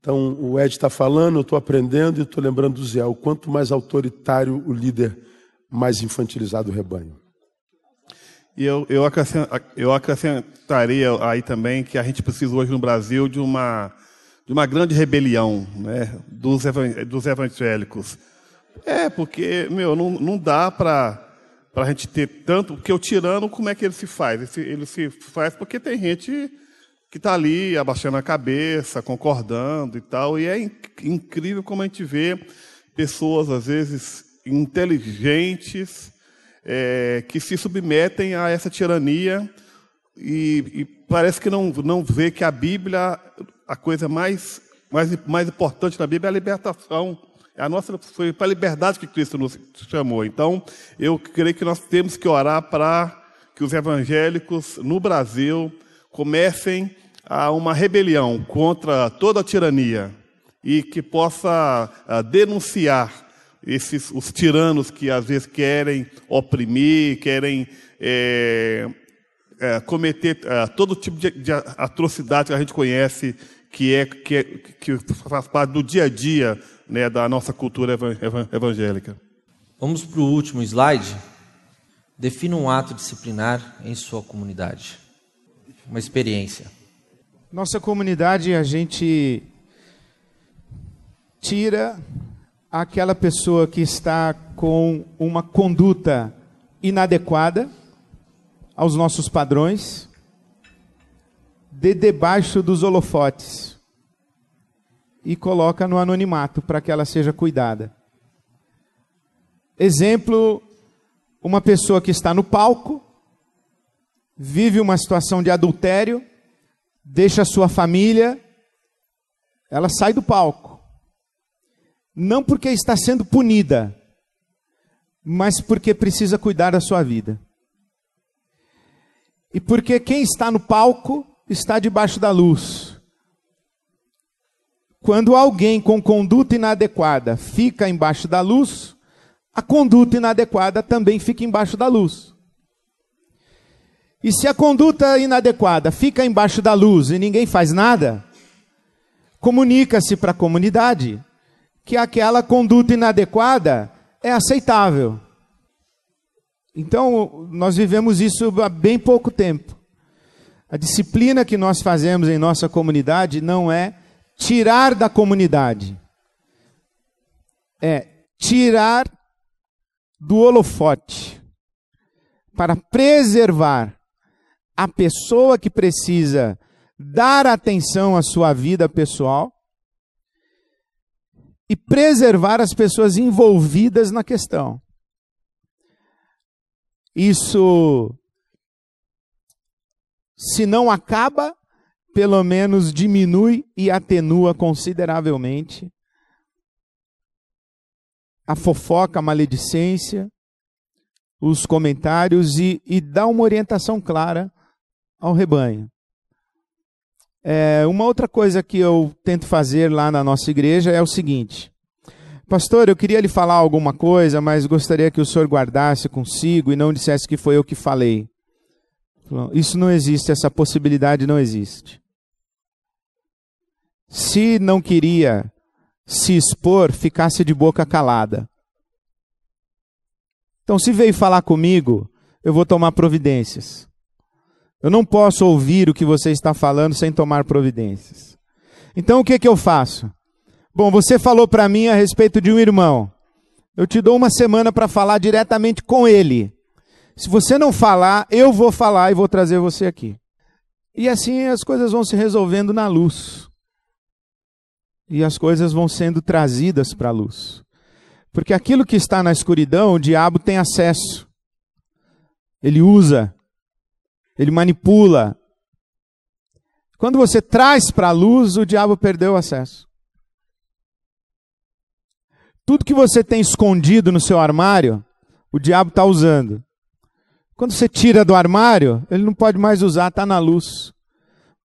Então, o Ed está falando, eu estou aprendendo e estou lembrando do Zé. O quanto mais autoritário o líder, mais infantilizado o rebanho. E eu, eu, eu acrescentaria aí também que a gente precisa hoje no Brasil de uma, de uma grande rebelião né, dos, dos evangélicos. É, porque, meu, não, não dá para a gente ter tanto. Porque o tirano, como é que ele se faz? Ele ele se faz porque tem gente que está ali abaixando a cabeça, concordando e tal. E é inc incrível como a gente vê pessoas, às vezes, inteligentes, é, que se submetem a essa tirania e, e, parece que não, não vê que a Bíblia, a coisa mais, mais, mais importante na Bíblia é a libertação. A nossa foi para a liberdade que Cristo nos chamou. Então, eu creio que nós temos que orar para que os evangélicos no Brasil comecem a uma rebelião contra toda a tirania e que possa uh, denunciar esses os tiranos que às vezes querem oprimir, querem é, é, cometer é, todo tipo de, de, atrocidade que a gente conhece, que é que, é, que faz parte do dia a dia né, da nossa cultura evangélica. Vamos para o último slide. Defina um ato disciplinar em sua comunidade. Uma experiência. Nossa comunidade, a gente tira aquela pessoa que está com uma conduta inadequada aos nossos padrões, de debaixo dos holofotes e coloca no anonimato para que ela seja cuidada. Exemplo, uma pessoa que está no palco, vive uma situação de adultério, deixa sua família, ela sai do palco. Não porque está sendo punida, mas porque precisa cuidar da sua vida. E porque quem está no palco está debaixo da luz. Quando alguém com conduta inadequada fica embaixo da luz, a conduta inadequada também fica embaixo da luz. E se a conduta inadequada fica embaixo da luz e ninguém faz nada, comunica-se para a comunidade que aquela conduta inadequada é aceitável. Então, nós vivemos isso há bem pouco tempo. A disciplina que nós fazemos em nossa comunidade não é tirar da comunidade, é tirar do holofote para preservar a pessoa que precisa dar atenção à sua vida pessoal e preservar as pessoas envolvidas na questão. Isso, se não acaba, pelo menos diminui e atenua consideravelmente a fofoca, a maledicência, os comentários e, e dá uma orientação clara ao rebanho. É, uma outra coisa que eu tento fazer lá na nossa igreja é o seguinte: Pastor, eu queria lhe falar alguma coisa, mas gostaria que o senhor guardasse consigo e não dissesse que foi eu que falei. Isso não existe, essa possibilidade não existe. Se não queria se expor, ficasse de boca calada. Então, se veio falar comigo, eu vou tomar providências. Eu não posso ouvir o que você está falando sem tomar providências. Então o que, que eu faço? Bom, você falou para mim a respeito de um irmão. Eu te dou uma semana para falar diretamente com ele. Se você não falar, eu vou falar e vou trazer você aqui. E assim as coisas vão se resolvendo na luz. E as coisas vão sendo trazidas para a luz. Porque aquilo que está na escuridão, o diabo tem acesso. Ele usa, ele manipula. Quando você traz para a luz, o diabo perdeu o acesso. Tudo que você tem escondido no seu armário, o diabo está usando. Quando você tira do armário, ele não pode mais usar, está na luz.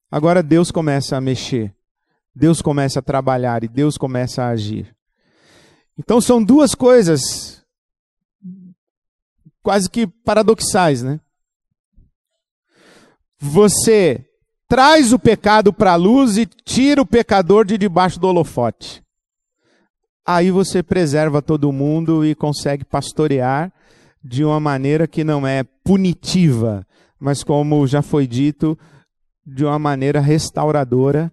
Agora Deus começa a mexer, Deus começa a trabalhar e Deus começa a agir. Então são duas coisas quase que paradoxais, né? Você traz o pecado para a luz e tira o pecador de debaixo do holofote. Aí você preserva todo mundo e consegue pastorear de uma maneira que não é punitiva, mas como já foi dito, de uma maneira restauradora,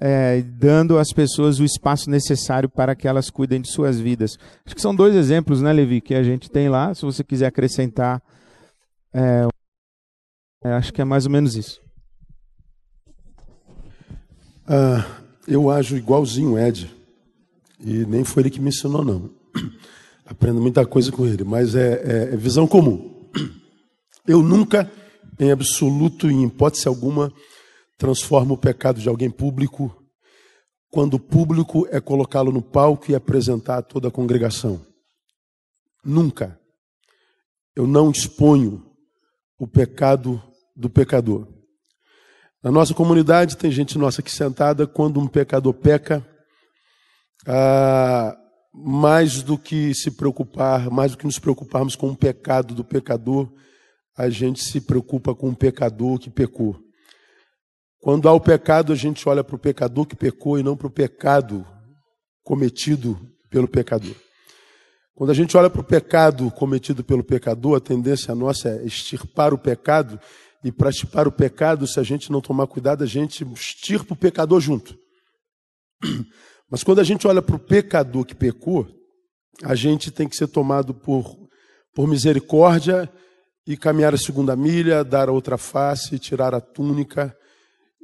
é, dando às pessoas o espaço necessário para que elas cuidem de suas vidas. Acho que são dois exemplos, né, Levi, que a gente tem lá. Se você quiser acrescentar, é, é, acho que é mais ou menos isso. Ah, eu ajo igualzinho Ed, e nem foi ele que me ensinou, não. Aprendo muita coisa com ele, mas é, é, é visão comum. Eu nunca, em absoluto em hipótese alguma, transformo o pecado de alguém público quando o público é colocá-lo no palco e apresentar a toda a congregação. Nunca. Eu não exponho o pecado do pecador. Na nossa comunidade tem gente nossa aqui sentada, quando um pecador peca, ah, mais do que se preocupar, mais do que nos preocuparmos com o pecado do pecador, a gente se preocupa com o pecador que pecou. Quando há o pecado, a gente olha para o pecador que pecou e não para o pecado cometido pelo pecador. Quando a gente olha para o pecado cometido pelo pecador, a tendência nossa é extirpar o pecado, e para extirpar o pecado, se a gente não tomar cuidado, a gente extirpa o pecador junto. Mas quando a gente olha para o pecador que pecou, a gente tem que ser tomado por, por misericórdia e caminhar a segunda milha, dar a outra face, tirar a túnica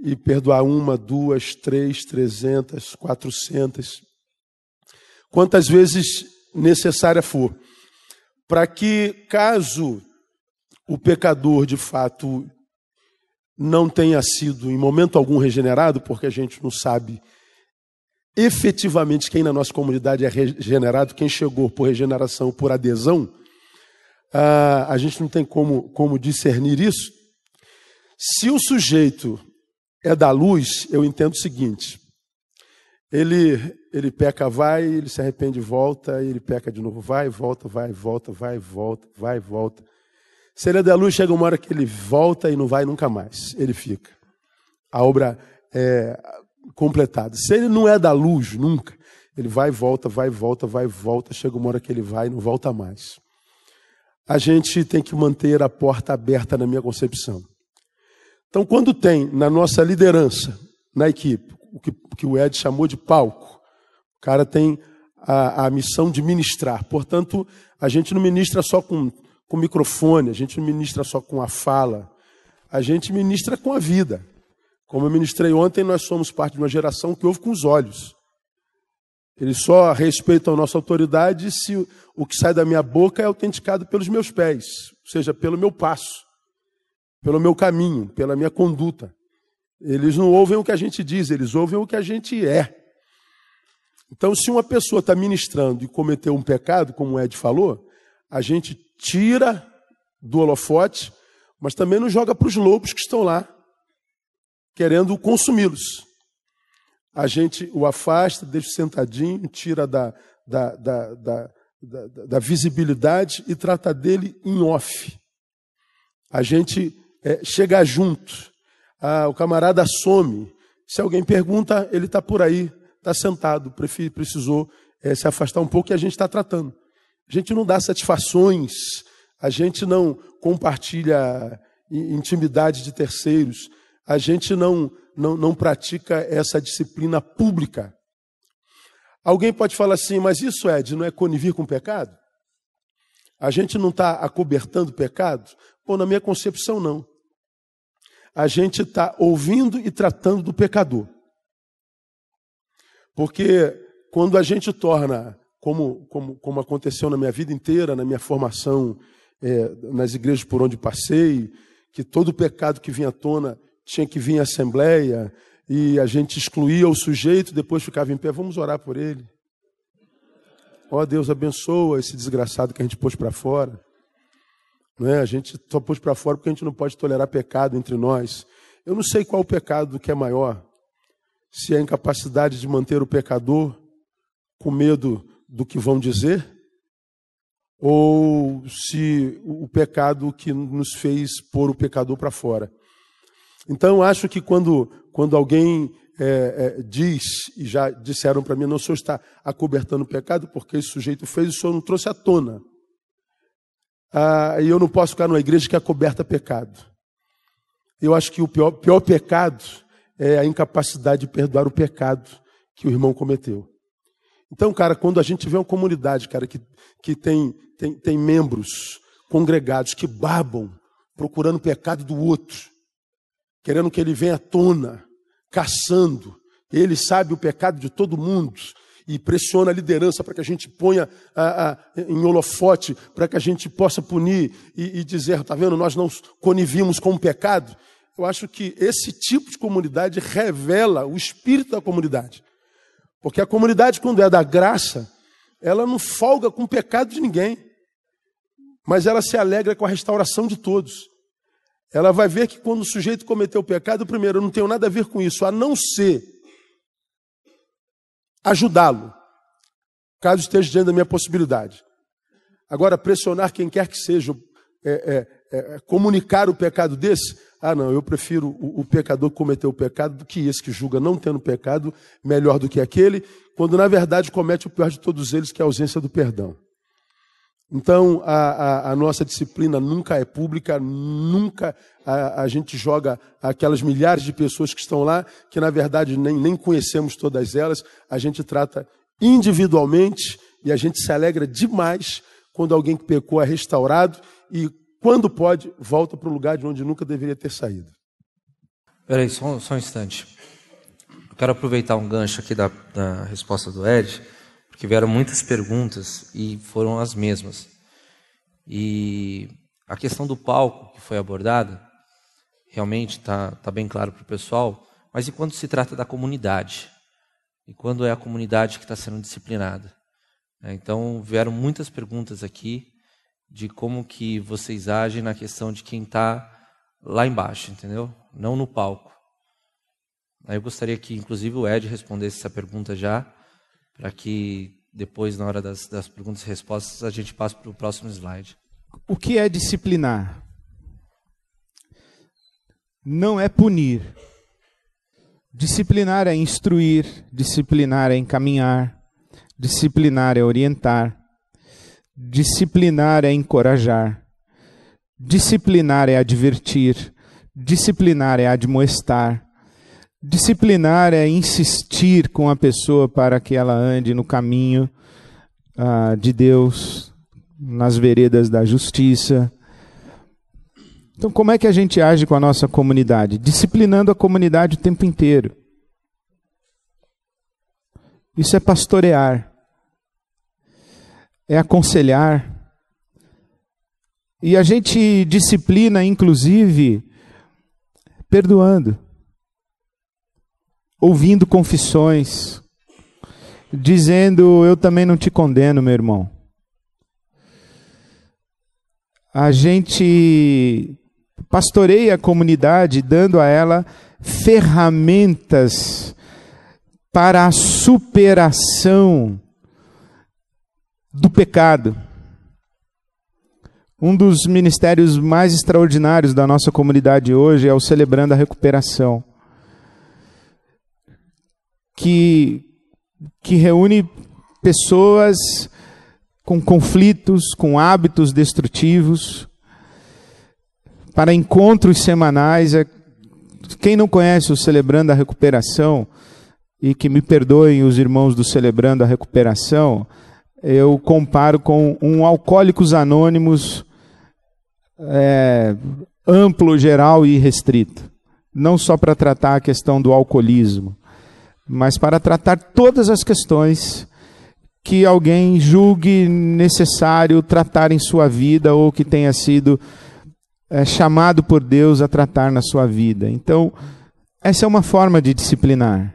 e perdoar uma, duas, três, trezentas, quatrocentas. Quantas vezes necessária for. Para que, caso o pecador de fato não tenha sido em momento algum regenerado, porque a gente não sabe efetivamente quem na nossa comunidade é regenerado, quem chegou por regeneração, por adesão, ah, a gente não tem como, como discernir isso. Se o sujeito é da luz, eu entendo o seguinte: ele, ele peca, vai, ele se arrepende, volta, ele peca de novo, vai, volta, vai, volta, vai, volta, vai, volta. Se ele é da luz, chega uma hora que ele volta e não vai nunca mais, ele fica. A obra é, completada. Se ele não é da luz nunca, ele vai volta, vai volta, vai volta, chega uma hora que ele vai e não volta mais. A gente tem que manter a porta aberta na minha concepção. Então, quando tem na nossa liderança, na equipe, o que, que o Ed chamou de palco, o cara tem a, a missão de ministrar. Portanto, a gente não ministra só com, com microfone, a gente não ministra só com a fala, a gente ministra com a vida. Como eu ministrei ontem, nós somos parte de uma geração que ouve com os olhos. Eles só respeitam a nossa autoridade se o que sai da minha boca é autenticado pelos meus pés, ou seja, pelo meu passo, pelo meu caminho, pela minha conduta. Eles não ouvem o que a gente diz, eles ouvem o que a gente é. Então, se uma pessoa está ministrando e cometeu um pecado, como o Ed falou, a gente tira do holofote, mas também não joga para os lobos que estão lá querendo consumi-los. A gente o afasta, deixa sentadinho, tira da, da, da, da, da, da visibilidade e trata dele em off. A gente é, chega junto. Ah, o camarada some. Se alguém pergunta, ele está por aí, está sentado, precisou é, se afastar um pouco e a gente está tratando. A gente não dá satisfações, a gente não compartilha intimidade de terceiros, a gente não, não, não pratica essa disciplina pública. Alguém pode falar assim, mas isso, Ed, não é conivir com o pecado? A gente não está acobertando o pecado? Bom, na minha concepção, não. A gente está ouvindo e tratando do pecador. Porque quando a gente torna, como, como, como aconteceu na minha vida inteira, na minha formação, é, nas igrejas por onde passei, que todo pecado que vinha à tona tinha que vir em assembleia, e a gente excluía o sujeito, depois ficava em pé, vamos orar por ele. Ó oh, Deus, abençoa esse desgraçado que a gente pôs para fora. Não é? A gente só pôs para fora porque a gente não pode tolerar pecado entre nós. Eu não sei qual o pecado que é maior. Se é a incapacidade de manter o pecador com medo do que vão dizer, ou se o pecado que nos fez pôr o pecador para fora. Então, acho que quando, quando alguém é, é, diz, e já disseram para mim, não, o senhor está acobertando o pecado porque esse sujeito fez, o senhor não trouxe à tona. Ah, e eu não posso ficar numa igreja que é coberta pecado. Eu acho que o pior, pior pecado é a incapacidade de perdoar o pecado que o irmão cometeu. Então, cara, quando a gente vê uma comunidade, cara, que, que tem, tem, tem membros congregados que babam procurando o pecado do outro, querendo que ele venha à tona, caçando. Ele sabe o pecado de todo mundo e pressiona a liderança para que a gente ponha a, a, em holofote, para que a gente possa punir e, e dizer, está vendo, nós não conivimos com o pecado. Eu acho que esse tipo de comunidade revela o espírito da comunidade. Porque a comunidade, quando é da graça, ela não folga com o pecado de ninguém, mas ela se alegra com a restauração de todos ela vai ver que quando o sujeito cometeu o pecado, primeiro, eu não tenho nada a ver com isso, a não ser ajudá-lo, caso esteja diante da minha possibilidade. Agora, pressionar quem quer que seja, é, é, é, comunicar o pecado desse, ah, não, eu prefiro o, o pecador cometeu o pecado do que esse que julga não tendo pecado, melhor do que aquele, quando na verdade comete o pior de todos eles, que é a ausência do perdão. Então, a, a, a, nossa disciplina nunca é pública, nunca a, a, gente joga aquelas milhares de pessoas que estão lá, que na verdade nem, nem conhecemos todas elas, a gente trata individualmente e a gente se alegra demais quando alguém que pecou é restaurado e, quando pode, volta para o lugar de onde nunca deveria ter saído. Peraí, só, só um instante. Eu quero aproveitar um gancho aqui da, da resposta do Ed porque vieram muitas perguntas e foram as mesmas. E a questão do palco que foi abordada, realmente está tá bem claro para o pessoal, mas e quando se trata da comunidade? E quando é a comunidade que está sendo disciplinada? É, então, vieram muitas perguntas aqui de como que vocês agem na questão de quem está lá embaixo, entendeu? Não no palco. Aí eu gostaria que, inclusive, o Ed respondesse essa pergunta já, para que depois, na hora das, das perguntas e respostas, a gente passe para o próximo slide. O que é disciplinar? Não é punir. Disciplinar é instruir, disciplinar é encaminhar, disciplinar é orientar, disciplinar é encorajar, disciplinar é advertir, disciplinar é admoestar, Disciplinar é insistir com a pessoa para que ela ande no caminho ah, de Deus, nas veredas da justiça. Então, como é que a gente age com a nossa comunidade? Disciplinando a comunidade o tempo inteiro. Isso é pastorear, é aconselhar. E a gente disciplina, inclusive, perdoando ouvindo confissões, dizendo: Eu também não te condeno, meu irmão. A gente pastoreia a comunidade dando a ela ferramentas para a superação do pecado. Um dos ministérios mais extraordinários da nossa comunidade hoje é o Celebrando a Recuperação que, que reúne pessoas com conflitos, com hábitos destrutivos, para encontros semanais. É, quem não conhece o Celebrando a Recuperação, e que me perdoem os irmãos do Celebrando a Recuperação, eu comparo com um Alcoólicos Anônimos é, amplo, geral e restrito. Não só para tratar a questão do alcoolismo, mas para tratar todas as questões que alguém julgue necessário tratar em sua vida ou que tenha sido é, chamado por Deus a tratar na sua vida. Então, essa é uma forma de disciplinar.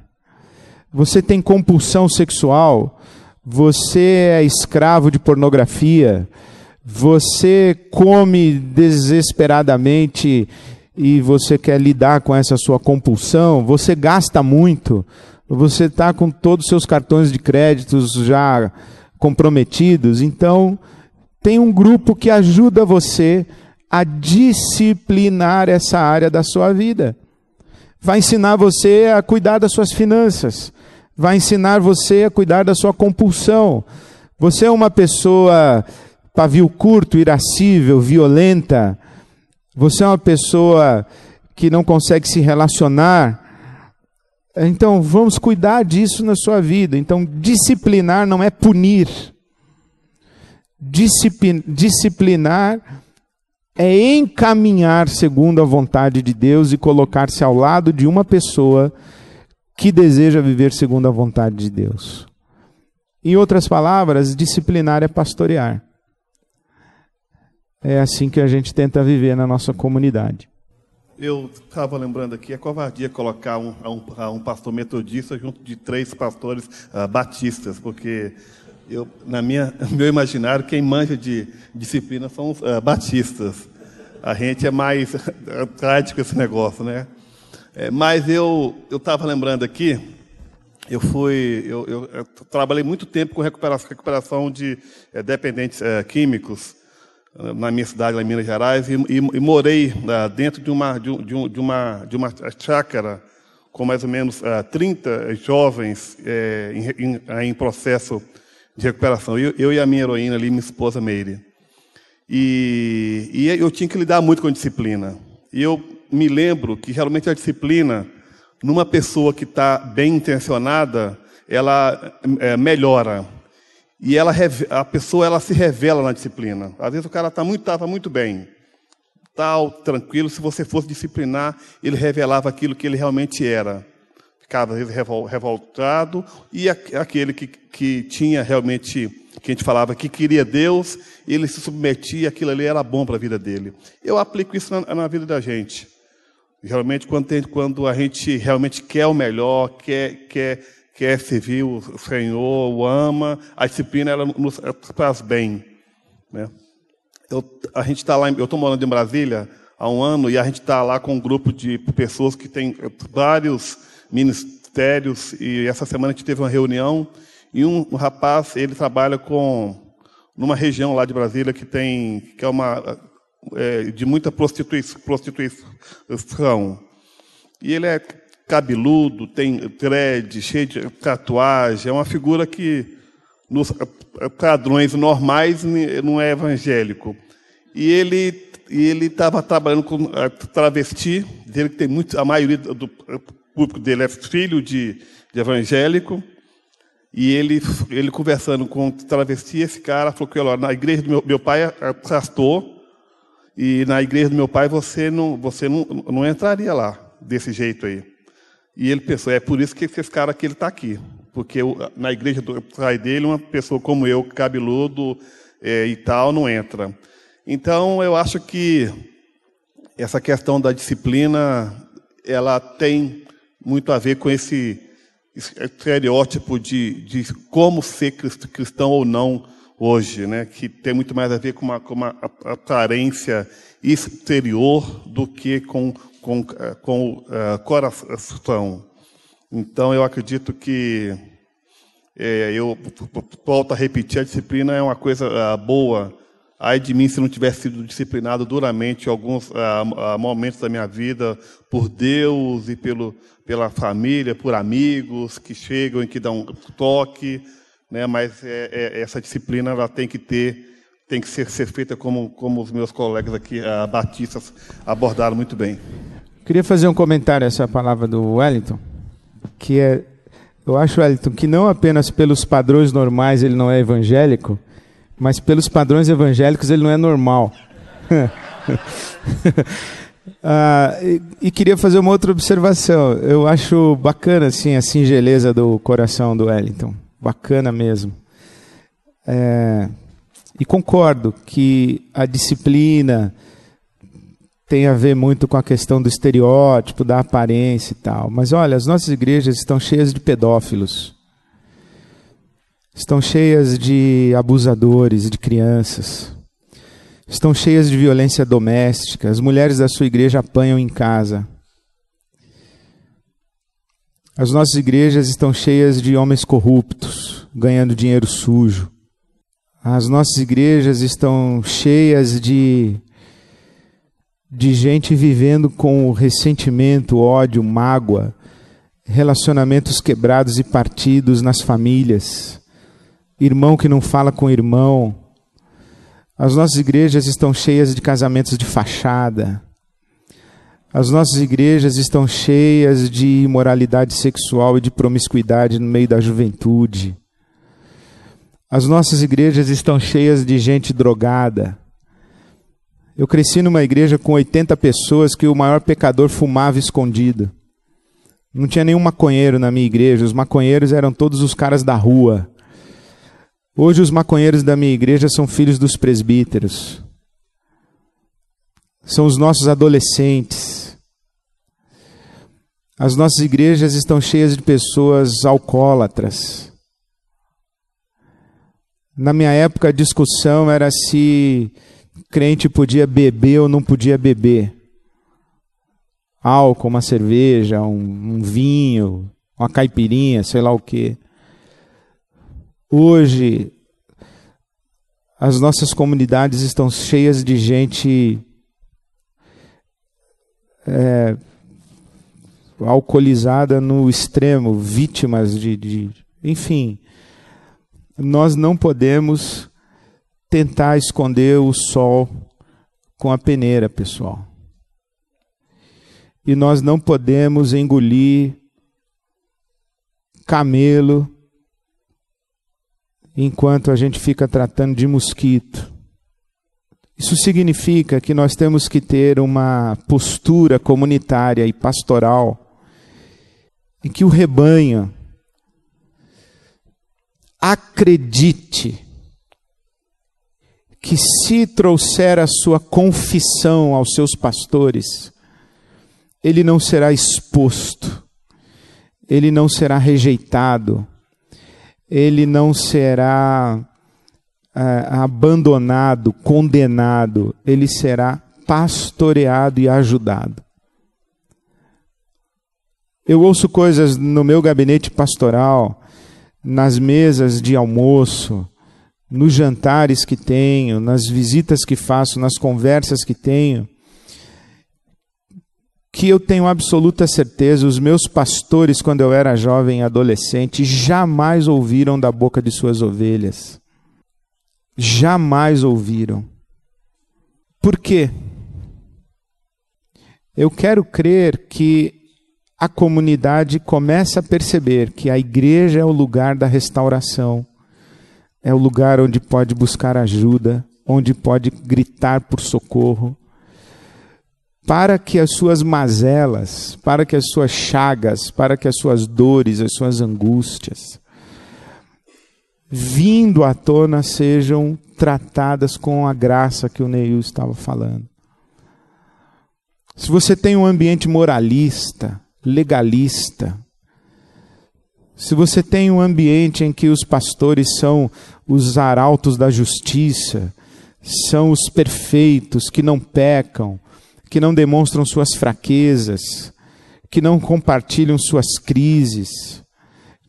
Você tem compulsão sexual, você é escravo de pornografia, você come desesperadamente e você quer lidar com essa sua compulsão, você gasta muito, você está com todos os seus cartões de créditos já comprometidos, então tem um grupo que ajuda você a disciplinar essa área da sua vida. Vai ensinar você a cuidar das suas finanças, vai ensinar você a cuidar da sua compulsão. Você é uma pessoa pavio curto, irascível, violenta. Você é uma pessoa que não consegue se relacionar. Então, vamos cuidar disso na sua vida. Então, disciplinar não é punir. Disciplinar é encaminhar segundo a vontade de Deus e colocar-se ao lado de uma pessoa que deseja viver segundo a vontade de Deus. Em outras palavras, disciplinar é pastorear. É assim que a gente tenta viver na nossa comunidade. Eu estava lembrando aqui, é covardia colocar um, um, um, pastor metodista junto de três pastores uh, batistas, porque eu, na minha meu imaginário, quem manja de disciplina são os uh, batistas. A gente é mais prático esse negócio, né? É, mas eu estava lembrando aqui, eu fui eu, eu, eu, trabalhei muito tempo com recuperação, recuperação de é, dependentes é, químicos na minha cidade, lá em Minas Gerais, e, e, e morei uh, dentro de uma, de, de, uma, de uma chácara com mais ou menos uh, 30 jovens é, em, em, em, processo de recuperação. Eu, eu, e a minha heroína ali, minha esposa Meire. E, e eu tinha que lidar muito com disciplina. E eu me lembro que realmente a disciplina, numa pessoa que está bem intencionada, ela é, melhora. E ela, a pessoa ela se revela na disciplina. Às vezes o cara tá muito, muito bem, tal, tranquilo. Se você fosse disciplinar, ele revelava aquilo que ele realmente era. Ficava às vezes revoltado. E aquele que, que tinha realmente, que a gente falava que queria Deus, ele se submetia, aquilo ali era bom para a vida dele. Eu aplico isso na, na vida da gente. Geralmente, quando, tem, quando a gente realmente quer o melhor, quer, quer quer servir o Senhor, o ama, a disciplina ela nos faz bem. Né? Eu, a gente está lá, eu estou morando em Brasília há um ano e a gente está lá com um grupo de pessoas que tem vários ministérios e essa semana a gente teve uma reunião e um, um rapaz ele trabalha com numa região lá de Brasília que tem que é uma é, de muita prostituição, prostituição e ele é cabeludo, tem dread, cheio de tatuagem, é uma figura que nos padrões normais não é evangélico. E ele e ele estava trabalhando com travesti, dele que tem muito, a maioria do público dele é filho de, de evangélico. E ele, ele conversando com travesti, esse cara falou que na igreja do meu, meu pai é pastor, e na igreja do meu pai você não, você não, não entraria lá desse jeito aí. E ele pensou, é por isso que esse cara aqui está aqui. Porque na igreja do pai dele, uma pessoa como eu, cabeludo é, e tal, não entra. Então, eu acho que essa questão da disciplina, ela tem muito a ver com esse estereótipo de, de como ser cristão ou não hoje, né? que tem muito mais a ver com uma, com uma aparência exterior do que com com, eh, com uh, coração. Então, eu acredito que, é, eu volto a repetir, a disciplina é uma coisa uh, boa. Ai de mim se não tivesse sido disciplinado duramente em alguns uh, momentos da minha vida por Deus e pelo, pela família, por amigos que chegam e que dão um toque, né? Mas é, é, essa disciplina ela tem que ter, tem que ser, ser feita como, como os meus colegas aqui, uh, batistas, abordaram muito bem. Queria fazer um comentário a essa palavra do Wellington, que é Eu acho, Wellington, que não apenas pelos padrões normais ele não é evangélico, mas pelos padrões evangélicos ele não é normal. ah, e, e, queria fazer uma outra observação. Eu acho bacana assim a singeleza do coração do Wellington, bacana mesmo. É, e concordo que a disciplina tem a ver muito com a questão do estereótipo, da aparência e tal. Mas olha, as nossas igrejas estão cheias de pedófilos estão cheias de abusadores, de crianças, estão cheias de violência doméstica, as mulheres da sua igreja apanham em casa. As nossas igrejas estão cheias de homens corruptos, ganhando dinheiro sujo. As nossas igrejas estão cheias de, de gente vivendo com ressentimento, ódio, mágoa, relacionamentos quebrados e partidos nas famílias irmão que não fala com irmão. As nossas igrejas estão cheias de casamentos de fachada. As nossas igrejas estão cheias de imoralidade sexual e de promiscuidade no meio da juventude. As nossas igrejas estão cheias de gente drogada. Eu cresci numa igreja com 80 pessoas que o maior pecador fumava escondido. Não tinha nenhum maconheiro na minha igreja, os maconheiros eram todos os caras da rua. Hoje os maconheiros da minha igreja são filhos dos presbíteros. São os nossos adolescentes. As nossas igrejas estão cheias de pessoas alcoólatras. Na minha época a discussão era se crente podia beber ou não podia beber. Álcool, uma cerveja, um, um vinho, uma caipirinha, sei lá o quê. Hoje, as nossas comunidades estão cheias de gente é, alcoolizada no extremo, vítimas de, de. Enfim, nós não podemos tentar esconder o sol com a peneira, pessoal. E nós não podemos engolir camelo enquanto a gente fica tratando de mosquito. Isso significa que nós temos que ter uma postura comunitária e pastoral em que o rebanho acredite que se trouxer a sua confissão aos seus pastores, ele não será exposto, ele não será rejeitado, ele não será é, abandonado, condenado, ele será pastoreado e ajudado. Eu ouço coisas no meu gabinete pastoral, nas mesas de almoço, nos jantares que tenho, nas visitas que faço, nas conversas que tenho, que eu tenho absoluta certeza, os meus pastores, quando eu era jovem e adolescente, jamais ouviram da boca de suas ovelhas. Jamais ouviram. Por quê? Eu quero crer que a comunidade começa a perceber que a igreja é o lugar da restauração, é o lugar onde pode buscar ajuda, onde pode gritar por socorro, para que as suas mazelas, para que as suas chagas, para que as suas dores, as suas angústias, vindo à tona, sejam tratadas com a graça que o Neil estava falando. Se você tem um ambiente moralista, legalista, se você tem um ambiente em que os pastores são os arautos da justiça, são os perfeitos que não pecam, que não demonstram suas fraquezas, que não compartilham suas crises,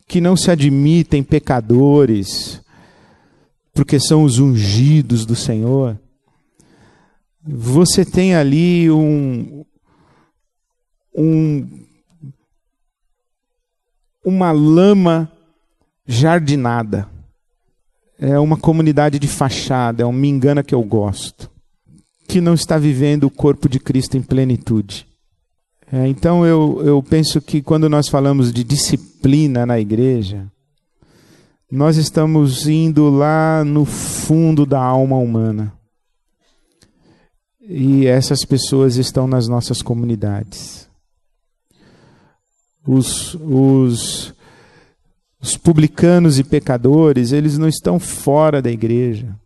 que não se admitem pecadores, porque são os ungidos do Senhor. Você tem ali um, um uma lama jardinada. É uma comunidade de fachada, é um me engana que eu gosto que não está vivendo o corpo de Cristo em plenitude. É, então eu, eu penso que quando nós falamos de disciplina na igreja, nós estamos indo lá no fundo da alma humana. E essas pessoas estão nas nossas comunidades. Os, os, os publicanos e pecadores, eles não estão fora da igreja.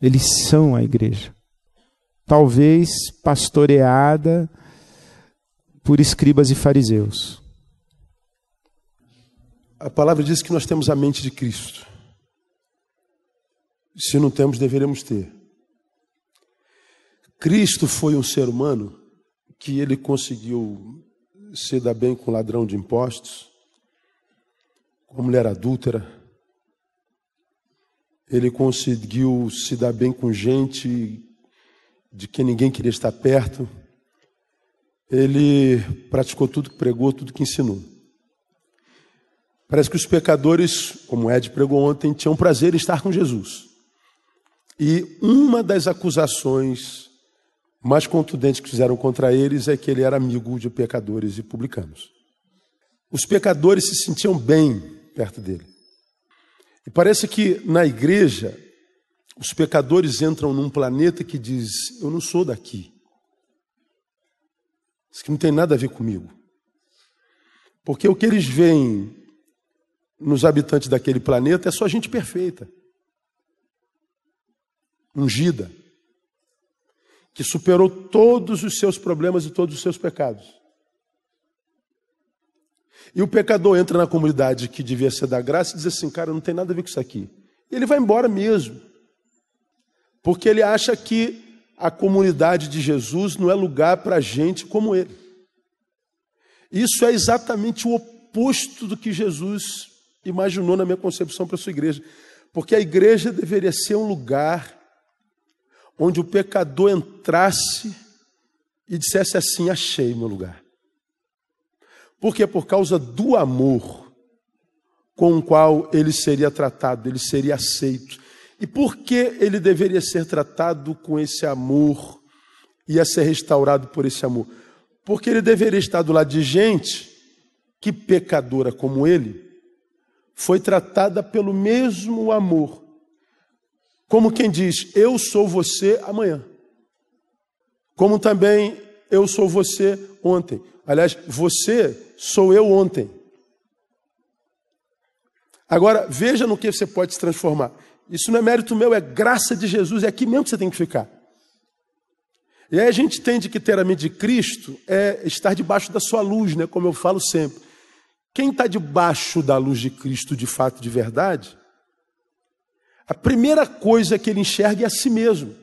Eles são a igreja. Talvez pastoreada por escribas e fariseus. A palavra diz que nós temos a mente de Cristo. Se não temos, deveremos ter. Cristo foi um ser humano que ele conseguiu se dar bem com ladrão de impostos, com mulher adúltera. Ele conseguiu se dar bem com gente de quem ninguém queria estar perto. Ele praticou tudo que pregou, tudo que ensinou. Parece que os pecadores, como Ed pregou ontem, tinham prazer em estar com Jesus. E uma das acusações mais contundentes que fizeram contra eles é que ele era amigo de pecadores e publicanos. Os pecadores se sentiam bem perto dele. E parece que na igreja, os pecadores entram num planeta que diz: Eu não sou daqui. Isso que não tem nada a ver comigo. Porque o que eles veem nos habitantes daquele planeta é só gente perfeita, ungida, que superou todos os seus problemas e todos os seus pecados. E o pecador entra na comunidade que devia ser da graça e diz assim: Cara, não tem nada a ver com isso aqui. E ele vai embora mesmo, porque ele acha que a comunidade de Jesus não é lugar para gente como ele. Isso é exatamente o oposto do que Jesus imaginou na minha concepção para a sua igreja. Porque a igreja deveria ser um lugar onde o pecador entrasse e dissesse assim: Achei meu lugar. Porque por causa do amor com o qual ele seria tratado, ele seria aceito. E por que ele deveria ser tratado com esse amor, ia ser restaurado por esse amor? Porque ele deveria estar do lado de gente que, pecadora como ele, foi tratada pelo mesmo amor. Como quem diz, eu sou você amanhã. Como também eu sou você ontem. Aliás, você sou eu ontem. Agora, veja no que você pode se transformar. Isso não é mérito meu, é graça de Jesus, é aqui mesmo que você tem que ficar. E aí a gente entende que ter a mente de Cristo é estar debaixo da sua luz, né? como eu falo sempre. Quem está debaixo da luz de Cristo de fato, de verdade, a primeira coisa que ele enxerga é a si mesmo.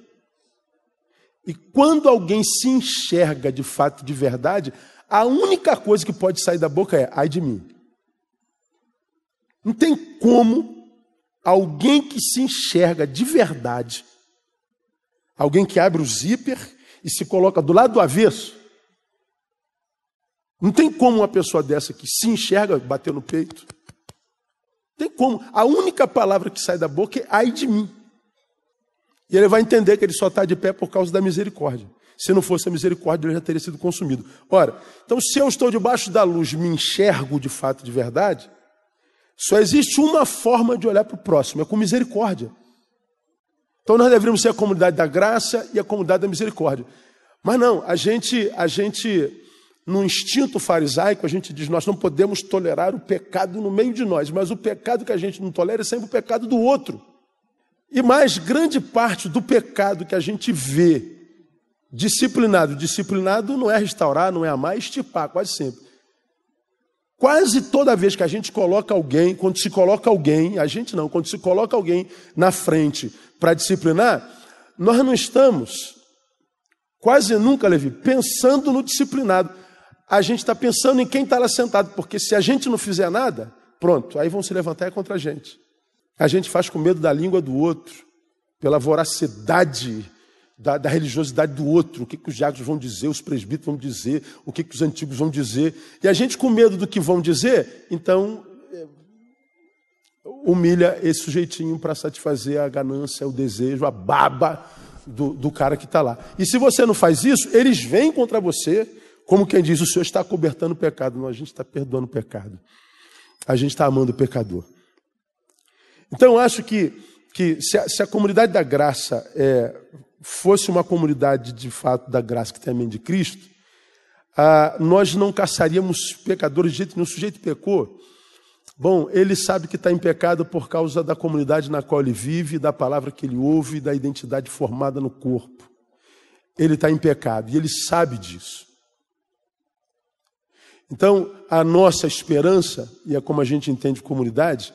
E quando alguém se enxerga de fato, de verdade, a única coisa que pode sair da boca é: ai de mim. Não tem como alguém que se enxerga de verdade, alguém que abre o zíper e se coloca do lado do avesso, não tem como uma pessoa dessa que se enxerga bater no peito. Tem como. A única palavra que sai da boca é ai de mim. E ele vai entender que ele só está de pé por causa da misericórdia. Se não fosse a misericórdia, ele já teria sido consumido. Ora, então se eu estou debaixo da luz, me enxergo de fato, de verdade, só existe uma forma de olhar para o próximo, é com misericórdia. Então nós deveríamos ser a comunidade da graça e a comunidade da misericórdia. Mas não, a gente, a gente, no instinto farisaico, a gente diz: nós não podemos tolerar o pecado no meio de nós, mas o pecado que a gente não tolera é sempre o pecado do outro. E mais, grande parte do pecado que a gente vê disciplinado, disciplinado não é restaurar, não é amar, é estipar, quase sempre. Quase toda vez que a gente coloca alguém, quando se coloca alguém, a gente não, quando se coloca alguém na frente para disciplinar, nós não estamos, quase nunca, Levi, pensando no disciplinado. A gente está pensando em quem está lá sentado, porque se a gente não fizer nada, pronto, aí vão se levantar contra a gente. A gente faz com medo da língua do outro, pela voracidade da, da, religiosidade do outro, o que, que os diáconos vão dizer, os presbíteros vão dizer, o que, que os antigos vão dizer. E a gente, com medo do que vão dizer, então é, humilha esse sujeitinho para satisfazer a ganância, o desejo, a baba do, do cara que está lá. E se você não faz isso, eles vêm contra você Como quem diz, o Senhor está cobertando o pecado. Não, a gente está perdoando o pecado. A gente está amando o pecador. Então, eu acho que, que se, a, se a comunidade da graça é, fosse uma comunidade de fato da graça que tem a mente de Cristo, ah, nós não caçaríamos pecadores de jeito nenhum. O sujeito pecou. Bom, ele sabe que está em pecado por causa da comunidade na qual ele vive, da palavra que ele ouve, da identidade formada no corpo. Ele está em pecado e ele sabe disso. Então, a nossa esperança, e é como a gente entende comunidade,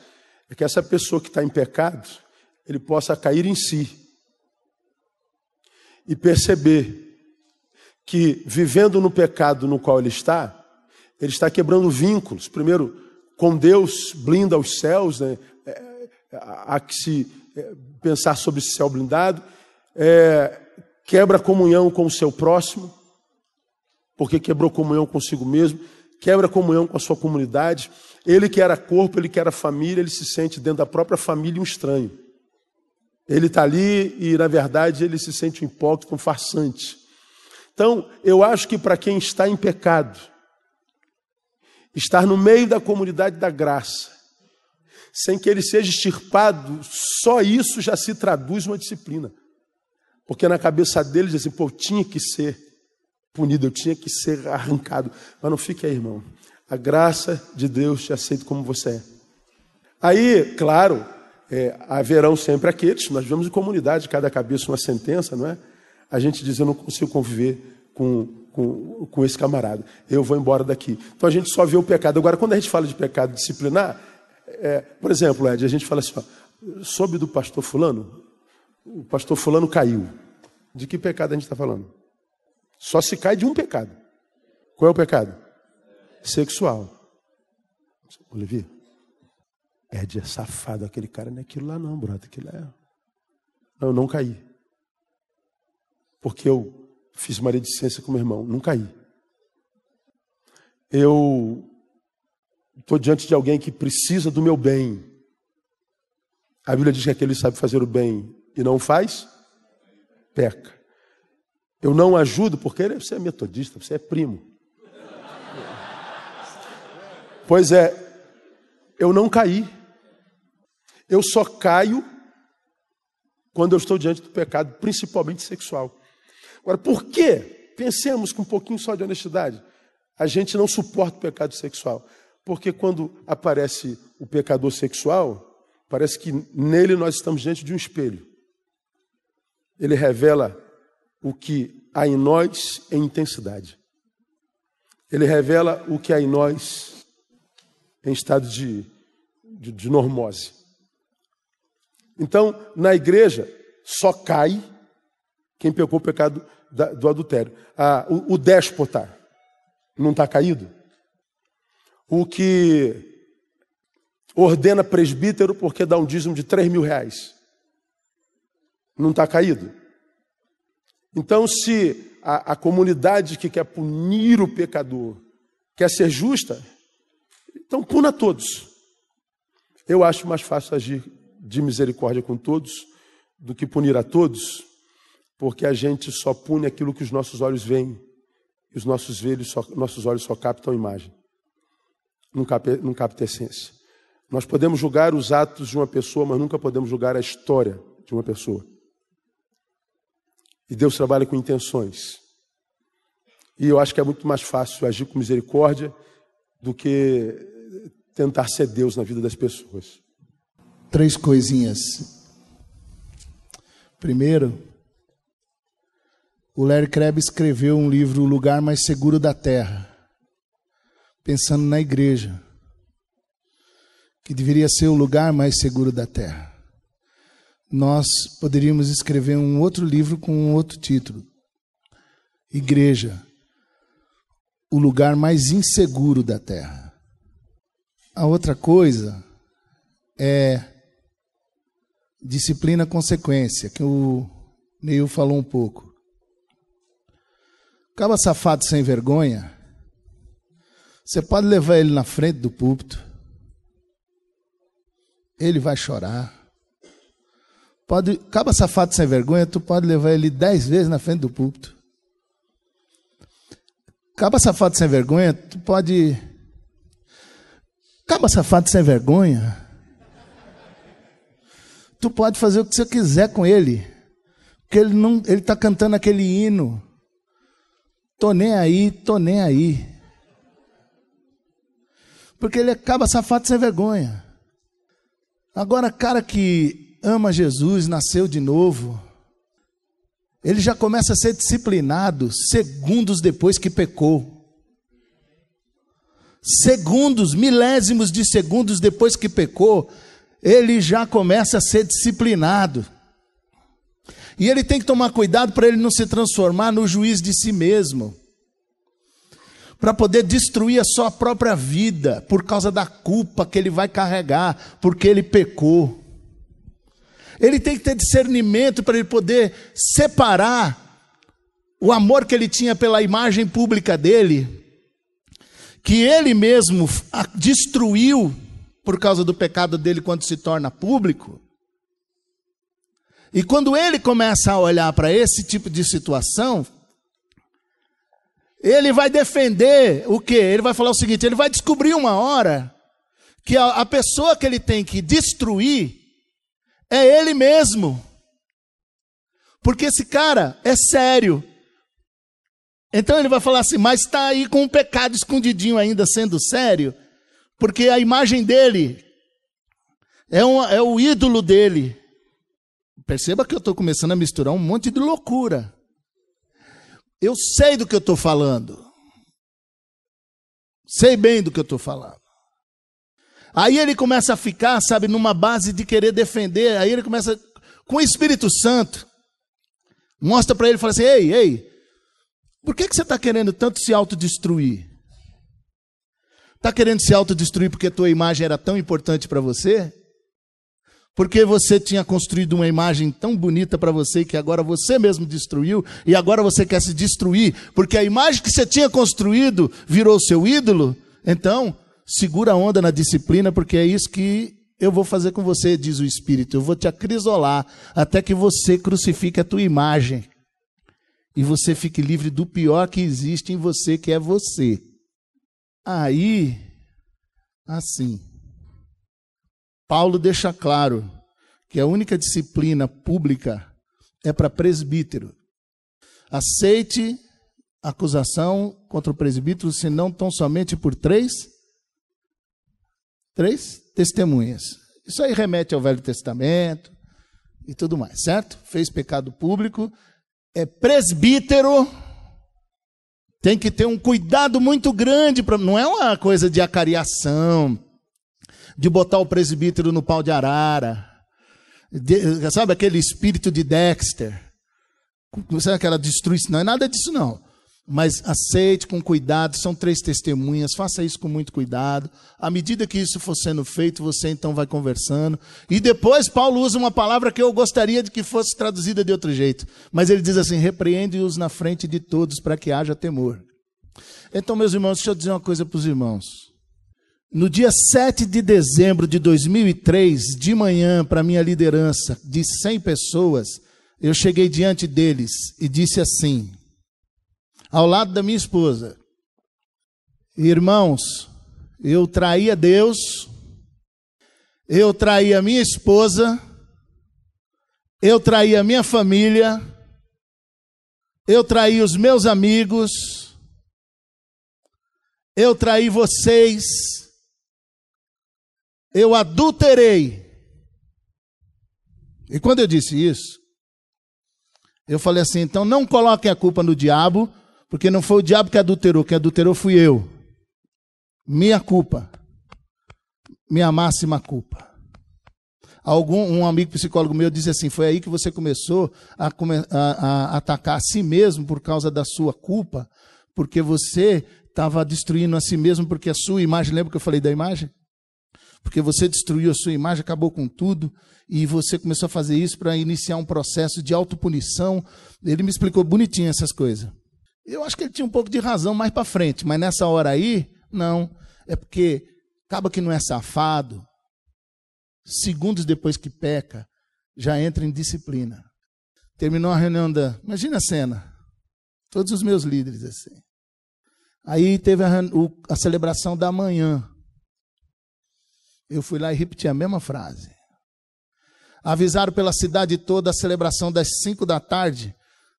é que essa pessoa que está em pecado, ele possa cair em si e perceber que, vivendo no pecado no qual ele está, ele está quebrando vínculos. Primeiro, com Deus, blinda os céus, né? É, há que se é, pensar sobre esse céu blindado. É, quebra comunhão com o seu próximo, porque quebrou comunhão consigo mesmo, quebra comunhão com a sua comunidade. Ele que era corpo, ele que era família, ele se sente dentro da própria família um estranho. Ele está ali e, na verdade, ele se sente um hipócrita, um farsante. Então, eu acho que para quem está em pecado, estar no meio da comunidade da graça, sem que ele seja extirpado, só isso já se traduz uma disciplina. Porque na cabeça deles, assim, pô, tinha que ser punido, eu tinha que ser arrancado. Mas não fique aí, irmão. A graça de Deus te aceita como você é. Aí, claro, é, haverão sempre aqueles, nós vivemos em comunidade, cada cabeça uma sentença, não é? A gente diz, eu não consigo conviver com, com, com esse camarada, eu vou embora daqui. Então a gente só vê o pecado. Agora, quando a gente fala de pecado disciplinar, é, por exemplo, Ed, a gente fala assim, ó, soube do pastor fulano? O pastor fulano caiu. De que pecado a gente está falando? Só se cai de um pecado. Qual é o pecado? Sexual. Olivia, é safado, aquele cara não é aquilo lá não, brother, aquilo é... Não, eu não caí. Porque eu fiz maledicência com meu irmão, não caí. Eu estou diante de alguém que precisa do meu bem. A Bíblia diz que aquele sabe fazer o bem e não faz, peca. Eu não ajudo porque você é metodista, você é primo. Pois é, eu não caí. Eu só caio quando eu estou diante do pecado, principalmente sexual. Agora, por que? Pensemos com um pouquinho só de honestidade. A gente não suporta o pecado sexual. Porque quando aparece o pecador sexual, parece que nele nós estamos diante de um espelho. Ele revela o que há em nós em intensidade. Ele revela o que há em nós em estado de, de, de normose. Então, na igreja, só cai quem pecou o pecado do adultério. Ah, o, o déspota não está caído? O que ordena presbítero porque dá um dízimo de 3 mil reais. Não está caído? Então, se a, a, comunidade que quer punir o pecador quer ser justa, então puna todos. Eu acho mais fácil agir de misericórdia com todos do que punir a todos, porque a gente só pune aquilo que os nossos olhos veem, e os nossos, só, nossos olhos só captam a imagem, não captam, não capta a essência. Nós podemos julgar os atos de uma pessoa, mas nunca podemos julgar a história de uma pessoa. E Deus trabalha com intenções. E eu acho que é muito mais fácil agir com misericórdia do que tentar ser Deus na vida das pessoas. Três coisinhas. Primeiro, o Larry Crabb escreveu um livro O Lugar Mais Seguro da Terra, pensando na igreja, que deveria ser o lugar mais seguro da Terra. Nós poderíamos escrever um outro livro com um outro título: Igreja, o lugar mais inseguro da Terra. A outra coisa é disciplina consequência, que o Neil falou um pouco. Acaba safado sem vergonha, você pode levar ele na frente do púlpito, ele vai chorar. Pode, acaba safado sem vergonha, tu pode levar ele dez vezes na frente do púlpito. Caba safado sem vergonha, tu pode. Caba safado sem vergonha. Tu pode fazer o que você quiser com ele. Porque ele não, ele está cantando aquele hino. Tô nem aí, tô nem aí. Porque ele acaba safado sem vergonha. Agora, cara que ama Jesus, nasceu de novo, ele já começa a ser disciplinado segundos depois que pecou. Segundos, milésimos de segundos depois que pecou, ele já começa a ser disciplinado. E ele tem que tomar cuidado para ele não se transformar no juiz de si mesmo, para poder destruir a sua própria vida por causa da culpa que ele vai carregar, porque ele pecou. Ele tem que ter discernimento para ele poder separar o amor que ele tinha pela imagem pública dele, que ele mesmo destruiu por causa do pecado dele quando se torna público, e quando ele começa a olhar para esse tipo de situação, ele vai defender o quê? Ele vai falar o seguinte: ele vai descobrir uma hora que a, a pessoa que ele tem que destruir é ele mesmo. Porque esse cara é sério. Então ele vai falar assim, mas está aí com um pecado escondidinho ainda sendo sério, porque a imagem dele é, é o ídolo dele. Perceba que eu estou começando a misturar um monte de loucura. Eu sei do que eu estou falando. Sei bem do que eu estou falando. Aí ele começa a ficar, sabe, numa base de querer defender. Aí ele começa com o Espírito Santo. Mostra para ele e fala assim: ei, ei, por que, que você está querendo tanto se autodestruir? Está querendo se autodestruir porque a tua imagem era tão importante para você? Porque você tinha construído uma imagem tão bonita para você que agora você mesmo destruiu e agora você quer se destruir, porque a imagem que você tinha construído virou seu ídolo? Então, segura a onda na disciplina, porque é isso que eu vou fazer com você, diz o Espírito. Eu vou te acrisolar até que você crucifique a tua imagem e você fique livre do pior que existe em você, que é você. Aí, assim. Paulo deixa claro que a única disciplina pública é para presbítero. Aceite acusação contra o presbítero, se não tão somente por três, três testemunhas. Isso aí remete ao Velho Testamento e tudo mais, certo? Fez pecado público, é presbítero, tem que ter um cuidado muito grande, pra, não é uma coisa de acariação, de botar o presbítero no pau de arara. De, sabe aquele espírito de Dexter? Sabe aquela destruição? Não é nada disso, não. Mas aceite com cuidado, são três testemunhas, faça isso com muito cuidado. À medida que isso for sendo feito, você então vai conversando. E depois Paulo usa uma palavra que eu gostaria de que fosse traduzida de outro jeito. Mas ele diz assim: repreende-os na frente de todos para que haja temor. Então, meus irmãos, deixa eu dizer uma coisa para os irmãos. No dia 7 de dezembro de 2003, de manhã, para minha liderança de 100 pessoas, eu cheguei diante deles e disse assim, ao lado da minha esposa: Irmãos, eu traí a Deus, eu traí a minha esposa, eu traí a minha família, eu traí os meus amigos, eu traí vocês, eu adulterei. E quando eu disse isso, eu falei assim: então não coloquem a culpa no diabo, porque não foi o diabo que adulterou, quem adulterou fui eu. Minha culpa. Minha máxima culpa. Algum, um amigo psicólogo meu disse assim: foi aí que você começou a, a, a atacar a si mesmo por causa da sua culpa, porque você estava destruindo a si mesmo, porque a sua imagem, lembra que eu falei da imagem? porque você destruiu a sua imagem, acabou com tudo, e você começou a fazer isso para iniciar um processo de autopunição. Ele me explicou bonitinho essas coisas. Eu acho que ele tinha um pouco de razão mais para frente, mas nessa hora aí, não. É porque acaba que não é safado, segundos depois que peca, já entra em disciplina. Terminou a reunião da. Imagina a cena. Todos os meus líderes assim. Aí teve a, a celebração da manhã. Eu fui lá e repeti a mesma frase. Avisaram pela cidade toda a celebração das 5 da tarde.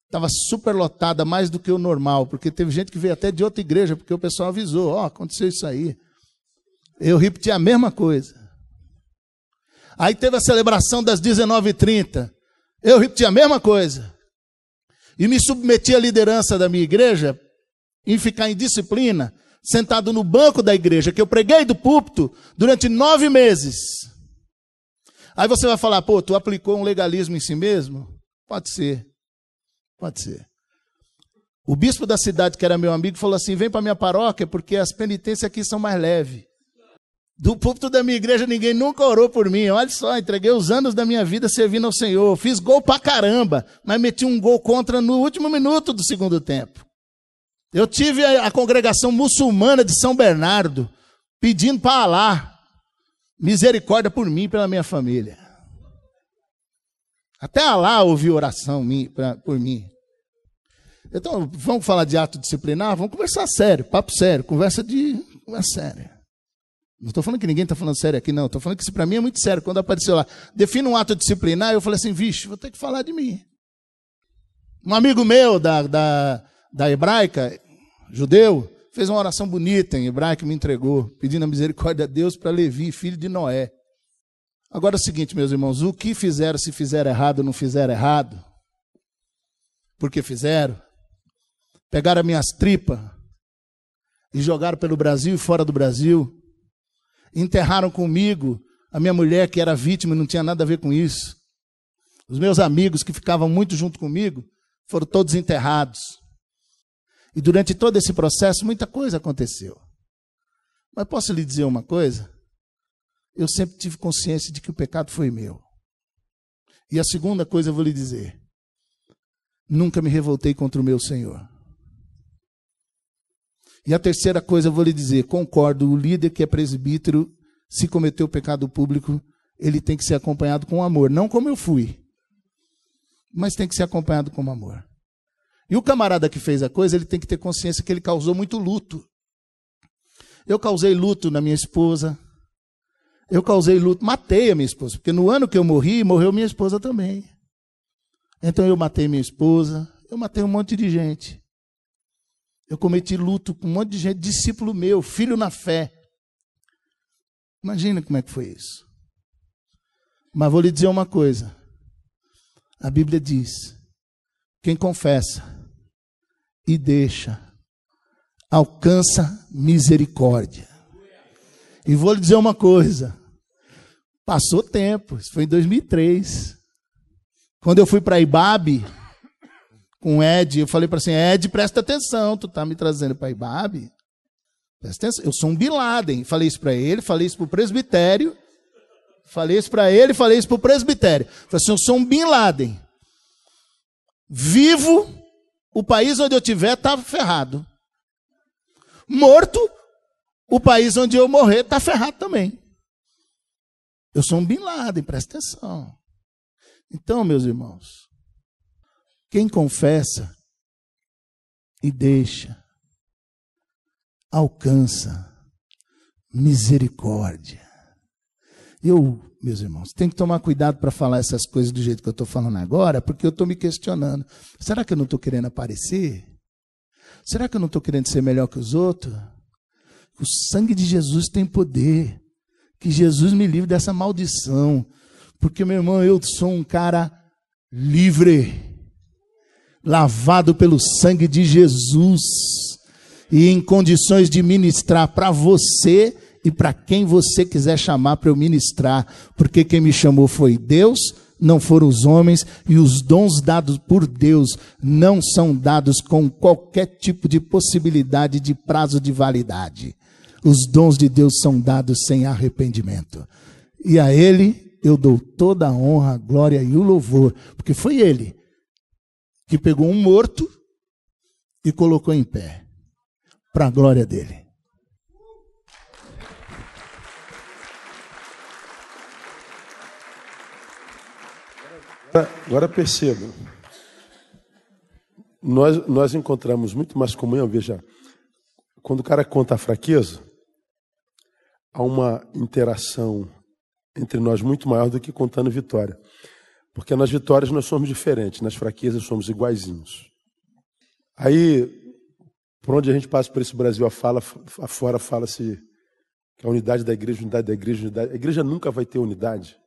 Estava super lotada, mais do que o normal, porque teve gente que veio até de outra igreja, porque o pessoal avisou: Ó, oh, aconteceu isso aí. Eu repeti a mesma coisa. Aí teve a celebração das 19h30. Eu repeti a mesma coisa. E me submeti à liderança da minha igreja em ficar em disciplina, sentado no banco da igreja, que eu preguei do púlpito durante nove meses. Aí você vai falar, pô, tu aplicou um legalismo em si mesmo? Pode ser. Pode ser. O bispo da cidade, que era meu amigo, falou assim: vem para minha paróquia, porque as penitências aqui são mais leves. Do púlpito da minha igreja, ninguém nunca orou por mim. Olha só, entreguei os anos da minha vida servindo ao Senhor. Fiz gol pra caramba, mas meti um gol contra no último minuto do segundo tempo. Eu tive a, a congregação muçulmana de São Bernardo pedindo para Alá misericórdia por mim e pela minha família. Até Alá ouviu oração por mim. Então, vamos falar de ato disciplinar? Vamos conversar sério, papo sério, conversa de conversa séria. Não estou falando que ninguém está falando sério aqui, não. Estou falando que isso para mim é muito sério. Quando apareceu lá, defina um ato disciplinar, eu falei assim, vixe, vou ter que falar de mim. Um amigo meu da, da, da hebraica, judeu, fez uma oração bonita em hebraico e me entregou, pedindo a misericórdia a Deus para Levi, filho de Noé. Agora é o seguinte, meus irmãos, o que fizeram, se fizeram errado ou não fizeram errado, porque fizeram, pegaram as minhas tripas e jogaram pelo Brasil e fora do Brasil, enterraram comigo a minha mulher que era vítima e não tinha nada a ver com isso. Os meus amigos que ficavam muito junto comigo foram todos enterrados. E durante todo esse processo, muita coisa aconteceu. Mas posso lhe dizer uma coisa? Eu sempre tive consciência de que o pecado foi meu. E a segunda coisa eu vou lhe dizer: nunca me revoltei contra o meu Senhor. E a terceira coisa eu vou lhe dizer: concordo, o líder que é presbítero, se cometeu pecado público, ele tem que ser acompanhado com amor. Não como eu fui, mas tem que ser acompanhado com amor. E o camarada que fez a coisa, ele tem que ter consciência que ele causou muito luto. Eu causei luto na minha esposa. Eu causei luto, matei a minha esposa, porque no ano que eu morri, morreu minha esposa também. Então eu matei minha esposa, eu matei um monte de gente. Eu cometi luto com um monte de gente, discípulo meu, filho na fé. Imagina como é que foi isso. Mas vou lhe dizer uma coisa. A Bíblia diz: quem confessa e deixa, alcança misericórdia. E vou lhe dizer uma coisa. Passou tempo, isso foi em 2003. Quando eu fui para Ibabe, com o Ed, eu falei para assim, Ed, presta atenção, tu tá me trazendo para Ibabe? Presta atenção, eu sou um Bin Laden. Falei isso para ele, falei isso para o presbitério, falei isso para ele, falei isso para o presbitério. Falei assim, eu sou um Bin Laden. Vivo, o país onde eu tiver tá ferrado. Morto, o país onde eu morrer tá ferrado também. Eu sou um Bin Laden, presta atenção. Então, meus irmãos, quem confessa e deixa, alcança misericórdia. Eu, meus irmãos, tenho que tomar cuidado para falar essas coisas do jeito que eu estou falando agora, porque eu estou me questionando. Será que eu não estou querendo aparecer? Será que eu não estou querendo ser melhor que os outros? O sangue de Jesus tem poder. Que Jesus me livre dessa maldição. Porque, meu irmão, eu sou um cara livre lavado pelo sangue de Jesus e em condições de ministrar para você e para quem você quiser chamar para eu ministrar, porque quem me chamou foi Deus, não foram os homens, e os dons dados por Deus não são dados com qualquer tipo de possibilidade de prazo de validade. Os dons de Deus são dados sem arrependimento. E a Ele eu dou toda a honra, a glória e o louvor, porque foi Ele que pegou um morto e colocou em pé, para a glória dele. Agora perceba, nós, nós encontramos muito mais comunhão, veja, quando o cara conta a fraqueza, há uma interação entre nós muito maior do que contando vitória. Porque nas vitórias nós somos diferentes, nas fraquezas somos iguaizinhos. Aí, por onde a gente passa por esse Brasil afora, fala-se que a unidade da igreja, unidade da igreja, unidade. A igreja nunca vai ter unidade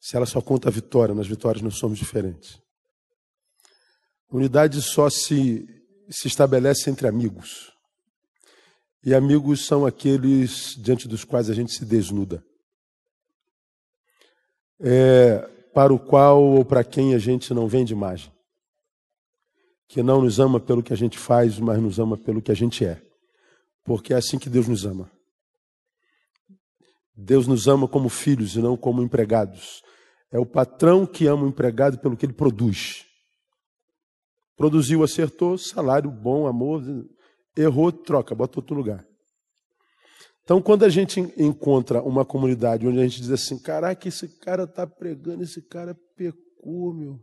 se ela só conta a vitória. Nas vitórias nós somos diferentes. Unidade só se, se estabelece entre amigos. E amigos são aqueles diante dos quais a gente se desnuda. É, para o qual ou para quem a gente não vende imagem. Que não nos ama pelo que a gente faz, mas nos ama pelo que a gente é. Porque é assim que Deus nos ama. Deus nos ama como filhos e não como empregados. É o patrão que ama o empregado pelo que ele produz. Produziu, acertou, salário bom, amor. Errou, troca, bota outro lugar. Então, quando a gente encontra uma comunidade onde a gente diz assim: caraca, esse cara está pregando, esse cara pecou, meu.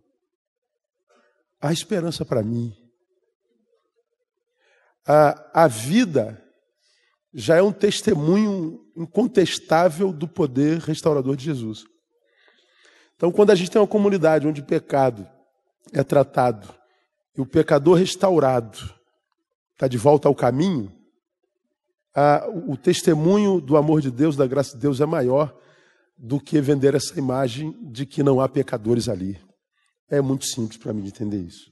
Há esperança para mim. A, a vida já é um testemunho incontestável do poder restaurador de Jesus. Então, quando a gente tem uma comunidade onde o pecado é tratado e o pecador restaurado está de volta ao caminho, a, o testemunho do amor de Deus, da graça de Deus é maior do que vender essa imagem de que não há pecadores ali. É muito simples para mim entender isso.